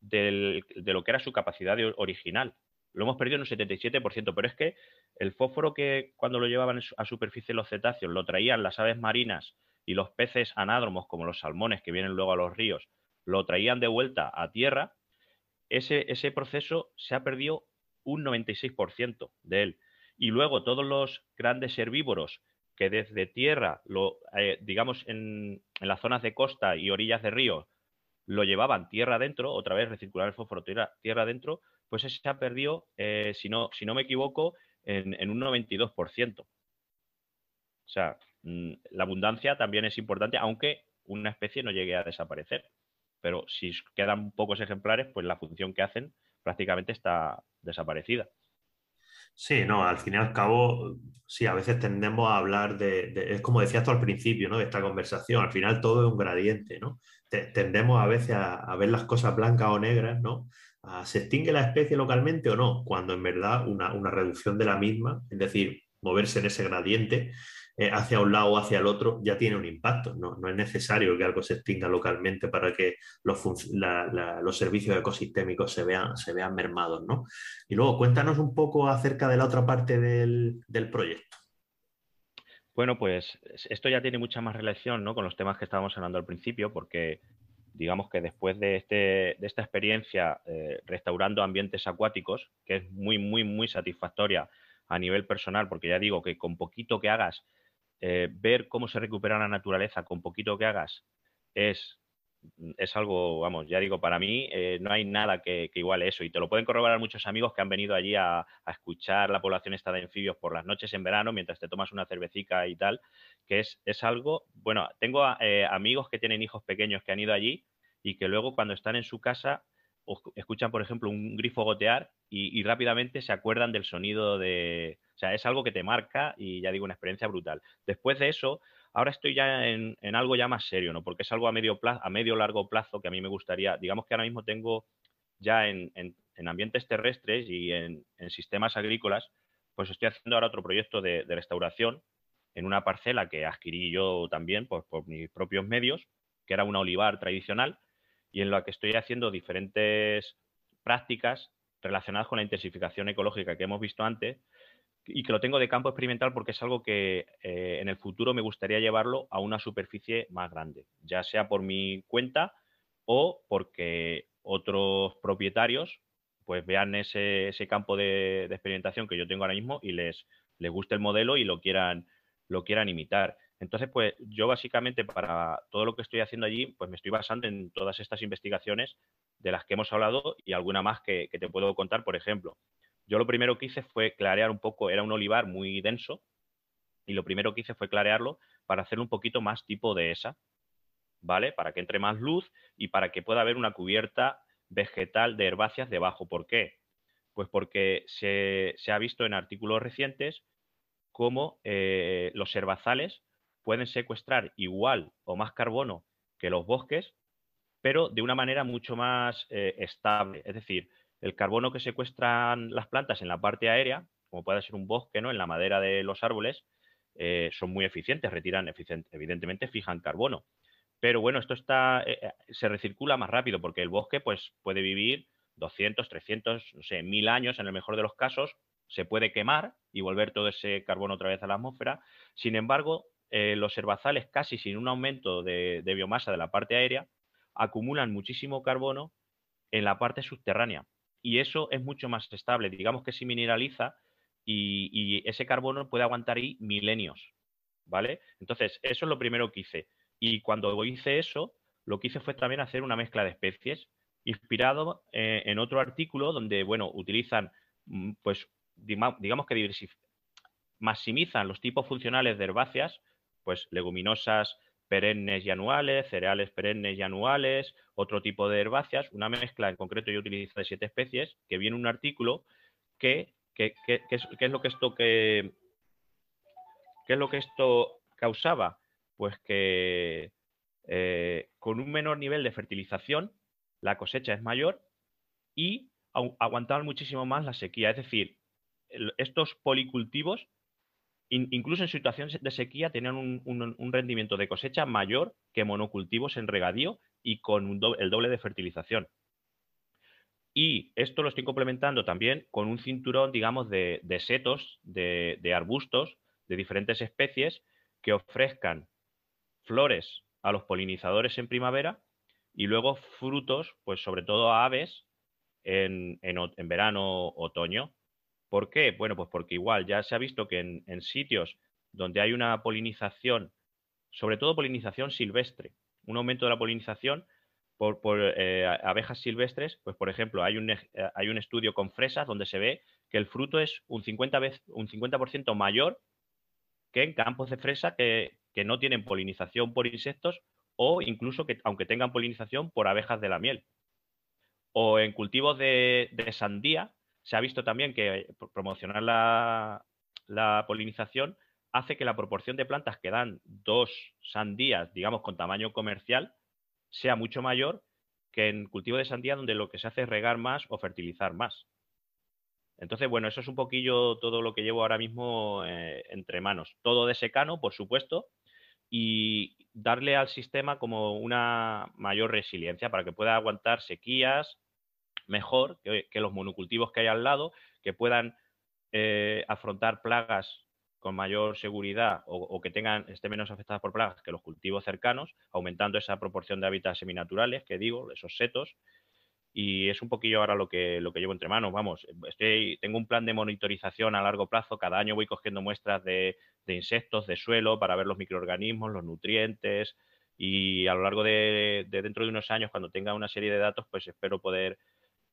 de lo que era su capacidad original. Lo hemos perdido en un 77%, pero es que el fósforo que cuando lo llevaban a superficie los cetáceos lo traían las aves marinas y los peces anádromos como los salmones que vienen luego a los ríos lo traían de vuelta a tierra, ese, ese proceso se ha perdido un 96% de él. Y luego todos los grandes herbívoros que desde tierra, lo, eh, digamos en, las zonas de costa y orillas de río, lo llevaban tierra adentro, otra vez recircular el fósforo tierra, tierra adentro, pues ese se ha perdido, eh, si, no, si no me equivoco, en, en un 92%. O sea, mm, la abundancia también es importante, aunque una especie no llegue a desaparecer pero si quedan pocos ejemplares, pues la función que hacen prácticamente está desaparecida. Sí, no, al fin y al cabo, sí, a veces tendemos a hablar de, es como decías tú al principio, ¿no? De esta conversación, al final todo es un gradiente, ¿no? tendemos a veces a, ver las cosas blancas o negras, ¿no? ¿Se extingue la especie localmente o no? Cuando en verdad una, una reducción de la misma, es decir, moverse en ese gradiente, eh, hacia un lado o hacia el otro ya tiene un impacto. ¿no? es necesario que algo se extinga localmente para que los, servicios ecosistémicos se vean, se vean mermados. ¿no? Y luego, cuéntanos un poco acerca de la otra parte del, proyecto. Bueno, pues esto ya tiene mucha más relación ¿no? con los temas que estábamos hablando al principio, porque digamos que después de, este, de esta experiencia eh, restaurando ambientes acuáticos, que es muy, muy, muy satisfactoria a nivel personal, porque ya digo que con poquito que hagas, eh, ver cómo se recupera la naturaleza, con poquito que hagas, es es algo, vamos, ya digo, para mí eh, no hay nada que, iguale eso. Y te lo pueden corroborar muchos amigos que han venido allí a, escuchar la población esta de anfibios por las noches en verano, mientras te tomas una cervecita y tal, que es, es algo, bueno, tengo eh, amigos que tienen hijos pequeños que han ido allí y que luego cuando están en su casa escuchan, por ejemplo, un grifo gotear y, rápidamente se acuerdan del sonido de... O sea, es algo que te marca y ya digo, una experiencia brutal. Después de eso, Ahora estoy ya en, algo ya más serio, ¿no? Porque es algo a medio, plazo, a medio largo plazo que a mí me gustaría, digamos que ahora mismo tengo ya en, ambientes terrestres y en, sistemas agrícolas, pues estoy haciendo ahora otro proyecto de, restauración en una parcela que adquirí yo también por, por mis propios medios, que era una olivar tradicional, y en la que estoy haciendo diferentes prácticas relacionadas con la intensificación ecológica que hemos visto antes, y que lo tengo de campo experimental porque es algo que eh, en el futuro me gustaría llevarlo a una superficie más grande, ya sea por mi cuenta o porque otros propietarios pues vean ese, campo de, experimentación que yo tengo ahora mismo y les, les guste el modelo y lo quieran, lo quieran imitar. Entonces, pues yo básicamente para todo lo que estoy haciendo allí, pues me estoy basando en todas estas investigaciones de las que hemos hablado y alguna más que te puedo contar, por ejemplo. Yo lo primero que hice fue clarear un poco, era un olivar muy denso, y lo primero que hice fue clarearlo para hacerlo un poquito más tipo de esa, ¿vale? Para que entre más luz y para que pueda haber una cubierta vegetal de herbáceas debajo. ¿Por qué? Pues porque se, ha visto en artículos recientes cómo eh, los herbazales pueden secuestrar igual o más carbono que los bosques, pero de una manera mucho más eh, estable. Es decir, el carbono que secuestran las plantas en la parte aérea, como puede ser un bosque, ¿no? En la madera de los árboles, eh, son muy eficientes, retiran, evidentemente fijan carbono. Pero bueno, esto está, eh, se recircula más rápido porque el bosque pues, puede vivir 200, 300, no sé, 1000 años en el mejor de los casos, se puede quemar y volver todo ese carbono otra vez a la atmósfera. Sin embargo, los herbazales, casi sin un aumento de biomasa de la parte aérea, acumulan muchísimo carbono en la parte subterránea y eso es mucho más estable. Digamos que se mineraliza y, ese carbono puede aguantar ahí milenios, ¿vale? Entonces, eso es lo primero que hice. Y cuando hice eso, lo que hice fue también hacer una mezcla de especies, inspirado eh, en otro artículo donde, bueno, utilizan, mm, pues, digamos que maximizan los tipos funcionales de herbáceas, pues leguminosas, perennes y anuales, cereales perennes y anuales, otro tipo de herbáceas, una mezcla, en concreto yo utilizo de siete especies, que viene un artículo que, que, es, lo que esto que ¿qué es lo que esto causaba? Pues que eh, con un menor nivel de fertilización la cosecha es mayor y aguantaban muchísimo más la sequía. Es decir, estos policultivos incluso en situaciones de sequía tenían un, rendimiento de cosecha mayor que monocultivos en regadío y con el doble de fertilización. Y esto lo estoy complementando también con un cinturón, digamos, de, setos, de, arbustos de diferentes especies que ofrezcan flores a los polinizadores en primavera y luego frutos, pues sobre todo a aves en, en verano, otoño. ¿Por qué? Bueno, pues porque igual ya se ha visto que en, sitios donde hay una polinización, sobre todo polinización silvestre, un aumento de la polinización por, eh, abejas silvestres, pues por ejemplo, hay un, eh, hay un estudio con fresas donde se ve que el fruto es un 50%, un 50 mayor que en campos de fresa que, no tienen polinización por insectos o incluso que aunque tengan polinización por abejas de la miel. O en cultivos de sandía, se ha visto también que promocionar la, polinización hace que la proporción de plantas que dan dos sandías, digamos, con tamaño comercial, sea mucho mayor que en cultivo de sandía donde lo que se hace es regar más o fertilizar más. Entonces, bueno, eso es un poquillo todo lo que llevo ahora mismo eh, entre manos. Todo de secano, por supuesto, y darle al sistema como una mayor resiliencia para que pueda aguantar sequías, mejor que, los monocultivos que hay al lado, que puedan eh, afrontar plagas con mayor seguridad o, que tengan, estén menos afectadas por plagas que los cultivos cercanos, aumentando esa proporción de hábitats seminaturales que digo, esos setos. y es un poquillo ahora lo que, lo que llevo entre manos. Vamos, estoy, tengo un plan de monitorización a largo plazo. Cada año voy cogiendo muestras de, insectos, de suelo, para ver los microorganismos, los nutrientes. Y a lo largo de, dentro de unos años, cuando tenga una serie de datos, pues espero poder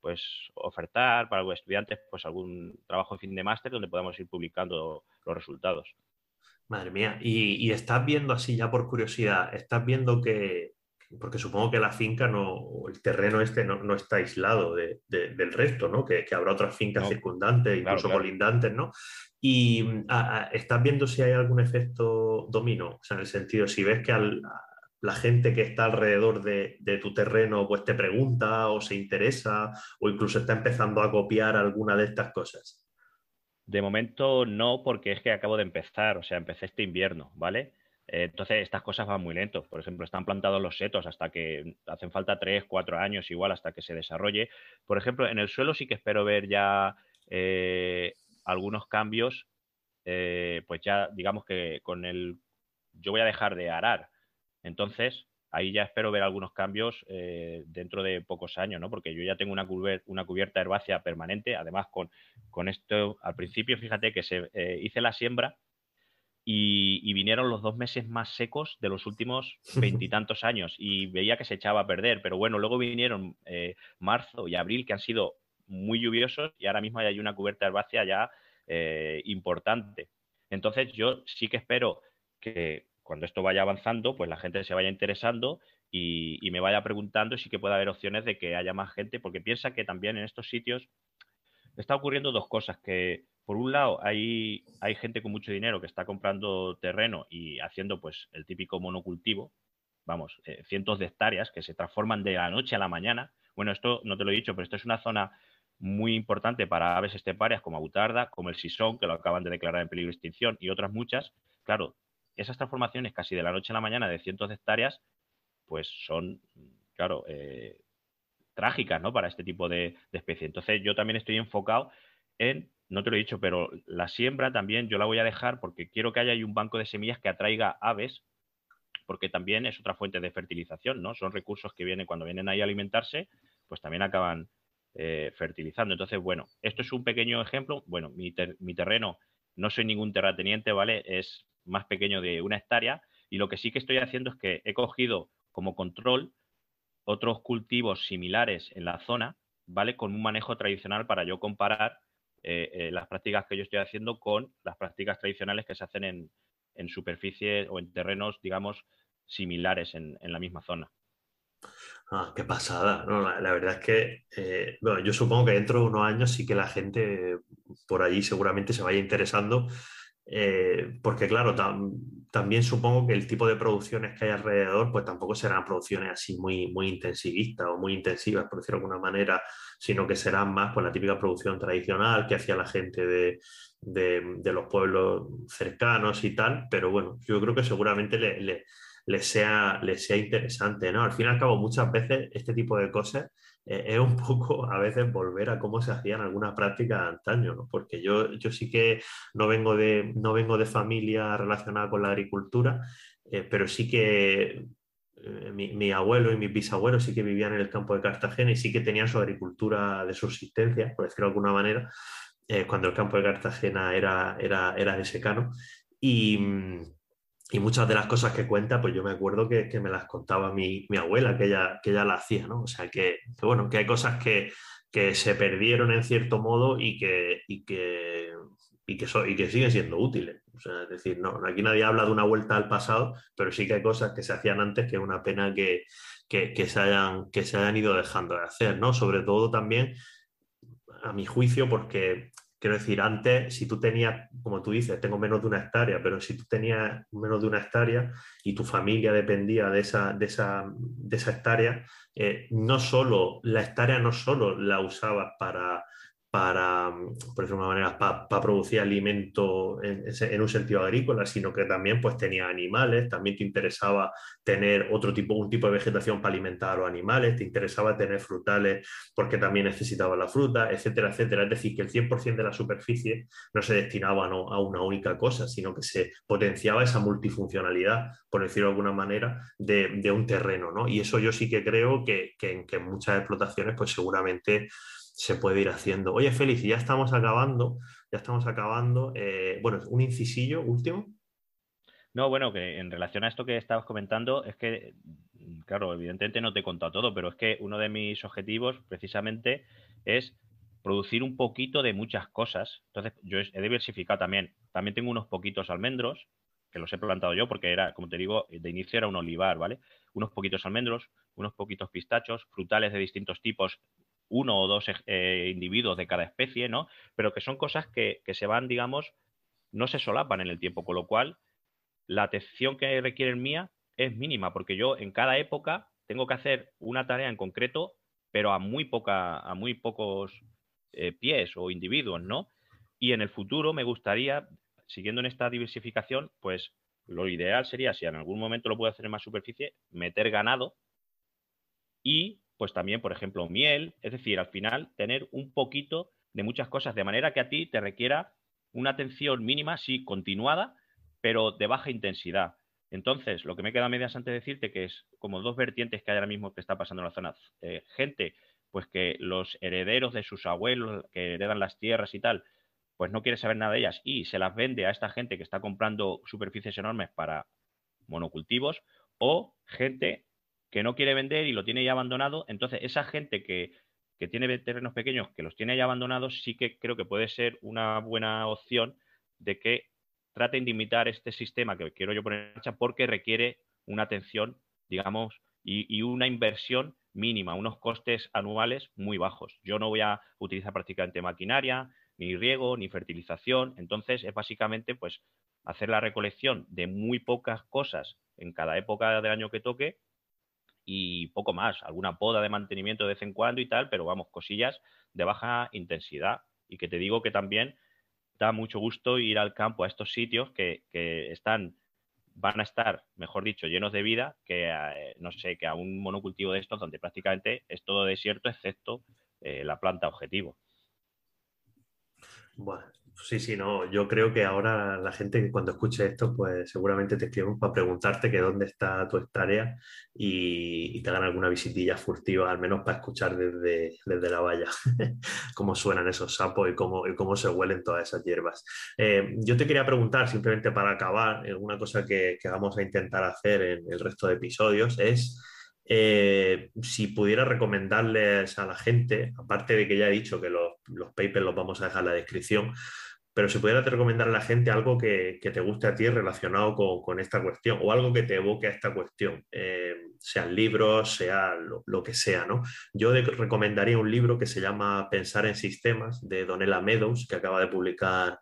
pues ofertar para los estudiantes pues algún trabajo de fin de máster donde podamos ir publicando los resultados. Madre mía, y, y, estás viendo así ya por curiosidad, estás viendo que, porque supongo que la finca no, el terreno este no, está aislado del resto, ¿no? Que, habrá otras fincas circundantes, incluso colindantes, ¿no? Y mm, estás viendo si hay algún efecto domino, o sea, en el sentido, si ves que la gente que está alrededor de, tu terreno pues te pregunta o se interesa o incluso está empezando a copiar alguna de estas cosas. De momento no, porque es que acabo de empezar, o sea, empecé este invierno, ¿vale? entonces, estas cosas van muy lentos. Por ejemplo, están plantados los setos hasta que hacen falta tres, cuatro años igual hasta que se desarrolle. Por ejemplo, en el suelo sí que espero ver ya eh, algunos cambios. Eh, pues ya, digamos que con el. Yo voy a dejar de arar. Entonces, ahí ya espero ver algunos cambios eh, dentro de pocos años, ¿no? Porque yo ya tengo una, una cubierta herbácea permanente. Además, con, con, esto, al principio, fíjate que se, hice la siembra y, vinieron los dos meses más secos de los últimos veintitantos años y veía que se echaba a perder, pero bueno, luego vinieron eh, marzo y abril que han sido muy lluviosos y ahora mismo hay una cubierta herbácea ya eh, importante. Entonces yo sí que espero que cuando esto vaya avanzando, pues la gente se vaya interesando y, me vaya preguntando y sí que pueda haber opciones de que haya más gente, porque piensa que también en estos sitios está ocurriendo dos cosas, que por un lado, hay, hay gente con mucho dinero que está comprando terreno y haciendo pues el típico monocultivo, vamos, eh, cientos de hectáreas que se transforman de la noche a la mañana. Bueno, esto no te lo he dicho, pero esto es una zona muy importante para aves esteparias como Abutarda, como el Sisón, que lo acaban de declarar en peligro de extinción, y otras muchas. Claro, esas transformaciones casi de la noche a la mañana de cientos de hectáreas, pues son, claro, eh, trágicas, ¿no? Para este tipo de, de especie. Entonces, yo también estoy enfocado en no te lo he dicho, pero la siembra también yo la voy a dejar porque quiero que haya un banco de semillas que atraiga aves, porque también es otra fuente de fertilización, ¿no? Son recursos que vienen cuando vienen ahí a alimentarse, pues también acaban eh, fertilizando. Entonces, bueno, esto es un pequeño ejemplo. Bueno, mi terreno, no soy ningún terrateniente, ¿vale? Es más pequeño de una hectárea y lo que sí que estoy haciendo es que he cogido como control otros cultivos similares en la zona, ¿vale? Con un manejo tradicional para yo comparar eh, eh, las prácticas que yo estoy haciendo con las prácticas tradicionales que se hacen en, en superficie o en terrenos, digamos, similares en, la misma zona. Ah, qué pasada. la, verdad es que, eh, bueno, yo supongo que dentro de unos años sí que la gente por allí seguramente se vaya interesando eh, porque claro, también supongo que el tipo de producciones que hay alrededor, pues tampoco serán producciones así muy, muy intensivistas o muy intensivas, por decirlo de alguna manera, sino que serán más pues, la típica producción tradicional que hacía la gente de, de, los pueblos cercanos y tal, pero bueno, yo creo que seguramente le, le, sea, le sea interesante, ¿no? Al fin y al cabo, muchas veces este tipo de cosas eh, es un poco a veces volver a cómo se hacían algunas prácticas antaño, ¿no? porque yo, yo sí que no vengo, de, no vengo de familia relacionada con la agricultura, eh, pero sí que eh, mi, abuelo y mis bisabuelos sí que vivían en el campo de Cartagena y sí que tenían su agricultura de subsistencia, por decirlo de alguna manera, cuando el campo de Cartagena era, era, era de secano. Y, y muchas de las cosas que cuenta, pues yo me acuerdo que, me las contaba mi, abuela, que ella, que ella la hacía, ¿no? O sea, que, bueno, que hay cosas que, se perdieron en cierto modo y que, y que, y que, y que siguen siendo útiles. O sea, es decir, no, aquí nadie habla de una vuelta al pasado, pero sí que hay cosas que se hacían antes que es una pena que, se hayan, que se hayan ido dejando de hacer, ¿no? Sobre todo también, a mi juicio, porque Quiero decir, antes, si tú tenías, como tú dices, tengo menos de una hectárea, pero si tú tenías menos de una hectárea y tu familia dependía de esa, de esa, de esa hectárea, eh, no solo, la hectárea no solo la usabas para, para, por decirlo manera, para producir alimento en, un sentido agrícola, sino que también pues tenía animales, también te interesaba tener otro tipo, un tipo de vegetación para alimentar a los animales, te interesaba tener frutales porque también necesitaba la fruta, etcétera, etcétera. Es decir, que el 100% de la superficie no se destinaba ¿no? a una única cosa, sino que se potenciaba esa multifuncionalidad, por decirlo de alguna manera, de, de un terreno, ¿no? Y eso yo sí que creo que, que, que en muchas explotaciones, pues seguramente se puede ir haciendo. Oye, Félix, ya estamos acabando, ya estamos acabando. Eh, bueno, un incisillo último. No, bueno, que en relación a esto que estabas comentando, es que, claro, evidentemente no te he contado todo, pero es que uno de mis objetivos precisamente es producir un poquito de muchas cosas. Entonces, yo he diversificado también. También tengo unos poquitos almendros, que los he plantado yo porque era, como te digo, de inicio era un olivar, ¿vale? Unos poquitos almendros, unos poquitos pistachos, frutales de distintos tipos, uno o dos eh, individuos de cada especie, ¿no? Pero que son cosas que, se van, digamos, no se solapan en el tiempo, con lo cual la atención que requieren mía es mínima, porque yo en cada época tengo que hacer una tarea en concreto, pero a muy, poca, a muy pocos eh, pies o individuos, ¿no? Y en el futuro me gustaría, siguiendo en esta diversificación, pues lo ideal sería, si en algún momento lo puedo hacer en más superficie, meter ganado y pues también, por ejemplo, miel, es decir, al final tener un poquito de muchas cosas, de manera que a ti te requiera una atención mínima, sí, continuada, pero de baja intensidad. Entonces, lo que me queda medias antes de decirte que es como dos vertientes que hay ahora mismo que está pasando en la zona. Eh, gente, pues que los herederos de sus abuelos, que heredan las tierras y tal, pues no quiere saber nada de ellas y se las vende a esta gente que está comprando superficies enormes para monocultivos, o gente que no quiere vender y lo tiene ya abandonado, entonces esa gente que, tiene terrenos pequeños, que los tiene ya abandonados, sí que creo que puede ser una buena opción de que traten de imitar este sistema que quiero yo poner en marcha porque requiere una atención, digamos, y, una inversión mínima, unos costes anuales muy bajos. Yo no voy a utilizar prácticamente maquinaria, ni riego, ni fertilización. Entonces, es básicamente pues hacer la recolección de muy pocas cosas en cada época del año que toque y poco más, alguna poda de mantenimiento de vez en cuando y tal, pero vamos, cosillas de baja intensidad. Y que te digo que también da mucho gusto ir al campo a estos sitios que, están, van a estar, mejor dicho, llenos de vida, que eh, no sé, que a un monocultivo de estos donde prácticamente es todo desierto excepto eh, la planta objetivo. Bueno, Sí, sí, no. Yo creo que ahora la gente que cuando escuche esto, pues seguramente te escriben para preguntarte que dónde está tu tarea y, te hagan alguna visitilla furtiva, al menos para escuchar desde, desde la valla cómo suenan esos sapos y cómo, cómo se huelen todas esas hierbas. Eh, yo te quería preguntar, simplemente para acabar, una cosa que, que vamos a intentar hacer en el resto de episodios es eh, si pudiera recomendarles a la gente, aparte de que ya he dicho que los, papers los vamos a dejar en la descripción, pero si pudiera recomendar a la gente algo que, te guste a ti relacionado con, esta cuestión o algo que te evoque a esta cuestión, eh, sean libros, sea lo, que sea, ¿no? Yo recomendaría un libro que se llama Pensar en Sistemas de Donella Meadows, que acaba de publicar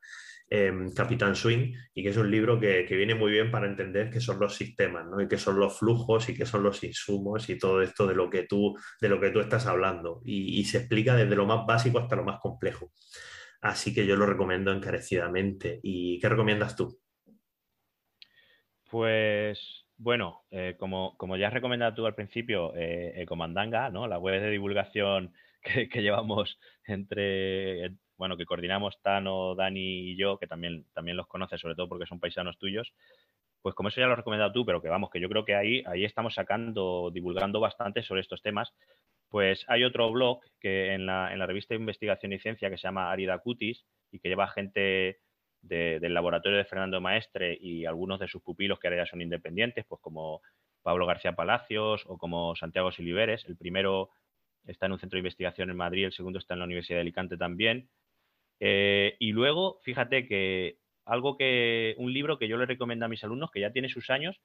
Em, Capitán Swing y que es un libro que, viene muy bien para entender qué son los sistemas, ¿no? Y qué son los flujos y qué son los insumos y todo esto de lo que tú, de lo que tú estás hablando. Y, se explica desde lo más básico hasta lo más complejo. Así que yo lo recomiendo encarecidamente. ¿Y qué recomiendas tú? Pues bueno, eh, como, ya has recomendado tú al principio, eh, Comandanga, ¿no? la web de divulgación que, que llevamos entre, bueno, que coordinamos Tano, Dani y yo, que también, también los conoces, sobre todo porque son paisanos tuyos, pues como eso ya lo has recomendado tú, pero que vamos, que yo creo que ahí, ahí estamos sacando, divulgando bastante sobre estos temas, pues hay otro blog que en la, en la revista de investigación y ciencia que se llama Arida Cutis y que lleva gente del laboratorio de Fernando Maestre y algunos de sus pupilos que ahora ya son independientes, pues como Pablo García Palacios o como Santiago Siliveres. El primero está en un centro de investigación en Madrid, el segundo está en la Universidad de Alicante también. Eh, y luego, fíjate que algo que, un libro que yo le recomiendo a mis alumnos, que ya tiene sus años,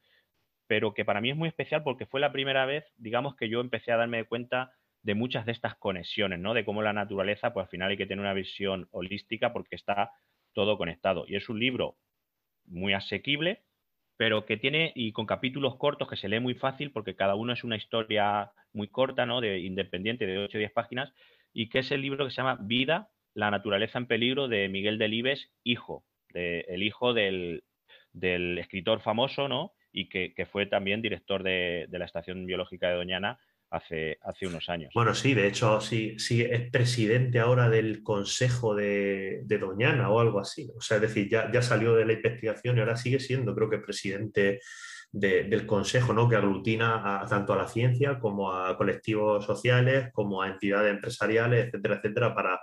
pero que para mí es muy especial porque fue la primera vez, digamos, que yo empecé a darme cuenta de muchas de estas conexiones, ¿no? De cómo la naturaleza, pues al final hay que tener una visión holística porque está todo conectado. Y es un libro muy asequible, pero que tiene, y con capítulos cortos que se lee muy fácil porque cada uno es una historia muy corta, ¿no? De independiente de 8 o 10 páginas, y que es el libro que se llama Vida, La naturaleza en peligro de Miguel Delibes, hijo, el hijo del, escritor famoso, ¿no? Y que, fue también director de, la Estación Biológica de Doñana hace, hace unos años. Bueno, sí, de hecho, sí, sí es presidente ahora del Consejo de, Doñana o algo así. O sea, es decir, ya, ya salió de la investigación y ahora sigue siendo, creo que, presidente del Consejo, ¿no? que aglutina tanto a la ciencia como a colectivos sociales, como a entidades empresariales, etcétera, etcétera, para,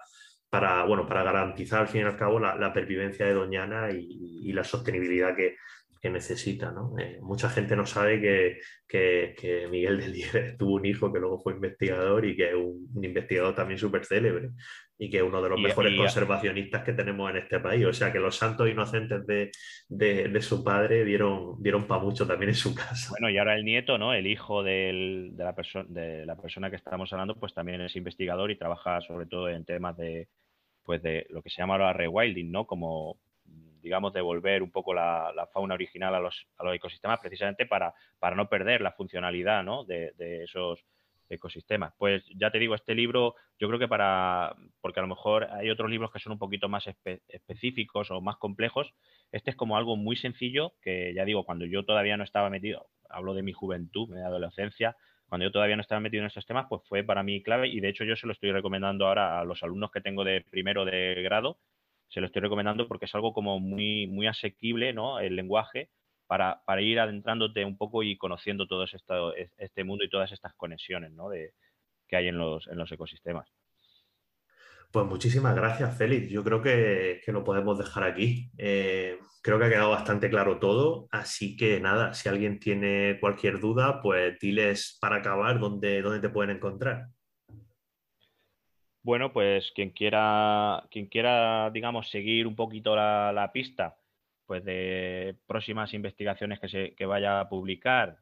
para, bueno, para garantizar al fin y al cabo la, pervivencia de Doñana y, la sostenibilidad que, necesita. Eh, mucha gente no sabe que, que, Miguel de tuvo un hijo que luego fue investigador y que es un investigador también súper célebre y que es uno de los mejores conservacionistas que tenemos en este país. O sea que los santos inocentes de, su padre dieron, dieron para mucho también en su casa. Bueno, y ahora el nieto, ¿no? El hijo de, la de la persona que estamos hablando, pues también es investigador y trabaja sobre todo en temas de, pues de lo que se llama ahora rewilding, ¿no? Como digamos, devolver un poco la, fauna original a los, a los, ecosistemas precisamente para, para no perder la funcionalidad ¿no? de, esos ecosistemas. Pues ya te digo, este libro, yo creo que para, porque a lo mejor hay otros libros que son un poquito más específicos o más complejos, este es como algo muy sencillo que ya digo, cuando yo todavía no estaba metido, hablo de mi juventud, mi adolescencia, cuando yo todavía no estaba metido en estos temas, pues fue para mí clave y de hecho yo se lo estoy recomendando ahora a los alumnos que tengo de primero de grado, se lo estoy recomendando porque es algo como muy, muy asequible, ¿no? El lenguaje para, ir adentrándote un poco y conociendo todo esto, este mundo y todas estas conexiones de, que hay en los, en los ecosistemas. Pues muchísimas gracias, Félix. Yo creo que, lo podemos dejar aquí. Eh, creo que ha quedado bastante claro todo. Así que nada, si alguien tiene cualquier duda, pues diles para acabar dónde, dónde te pueden encontrar. Bueno, pues quien quiera, quien quiera, digamos, seguir un poquito la, pista pues de próximas investigaciones que, se, que vaya a publicar,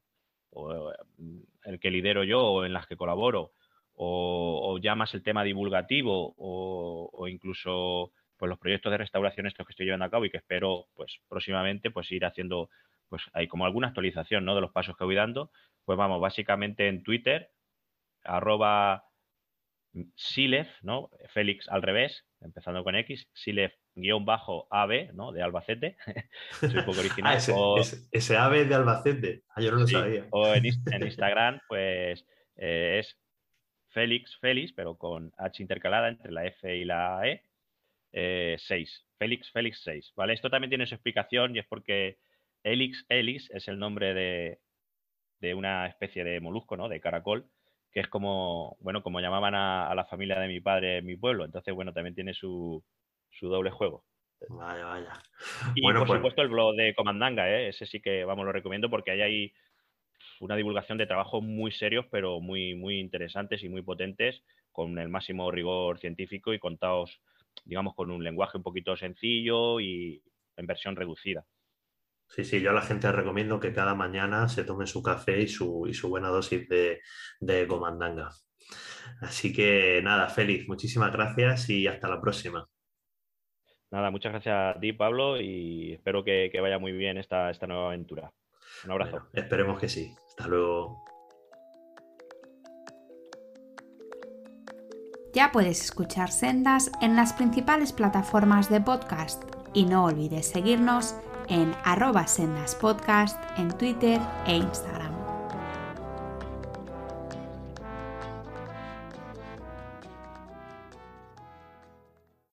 o mm, el que lidero yo o en las que colaboro, o, ya más el tema divulgativo, o, incluso pues los proyectos de restauración estos que estoy llevando a cabo y que espero pues próximamente pues ir haciendo pues hay como alguna actualización ¿no? de los pasos que voy dando, pues vamos, básicamente en Twitter, arroba Silef, ¿no? Félix al revés, empezando con X, Silef guion bajo AB, ¿no? De Albacete. Soy un poco original. Ah, ese, AB de Albacete. Ah, yo no lo sabía. O en, Instagram, pues eh, es Félix, Félix, pero con H intercalada entre la F y la E, 6. Eh, Félix, Félix 6. ¿Vale? Esto también tiene su explicación y es porque Helix, Helix es el nombre de, de una especie de molusco, ¿no? De caracol que es como, bueno, como llamaban a, a, la familia de mi padre en mi pueblo. Entonces, bueno, también tiene su, su doble juego. Vaya, vaya. Y por pues supuesto el blog de Comandanga, ¿eh? ese sí que, vamos, lo recomiendo porque ahí hay una divulgación de trabajos muy serios, pero muy, muy interesantes y muy potentes, con el máximo rigor científico y contados, digamos, con un lenguaje un poquito sencillo y en versión reducida. Sí, sí, yo a la gente recomiendo que cada mañana se tome su café y su, y su buena dosis de, de comandanga. Así que nada, Félix, muchísimas gracias y hasta la próxima. Nada, muchas gracias a ti, Pablo, y espero que, vaya muy bien esta, esta nueva aventura. Un abrazo. esperemos que sí. Hasta luego. Ya puedes escuchar Sendas en las principales plataformas de podcast y no olvides seguirnos en arroba sendaspodcast en Twitter e Instagram.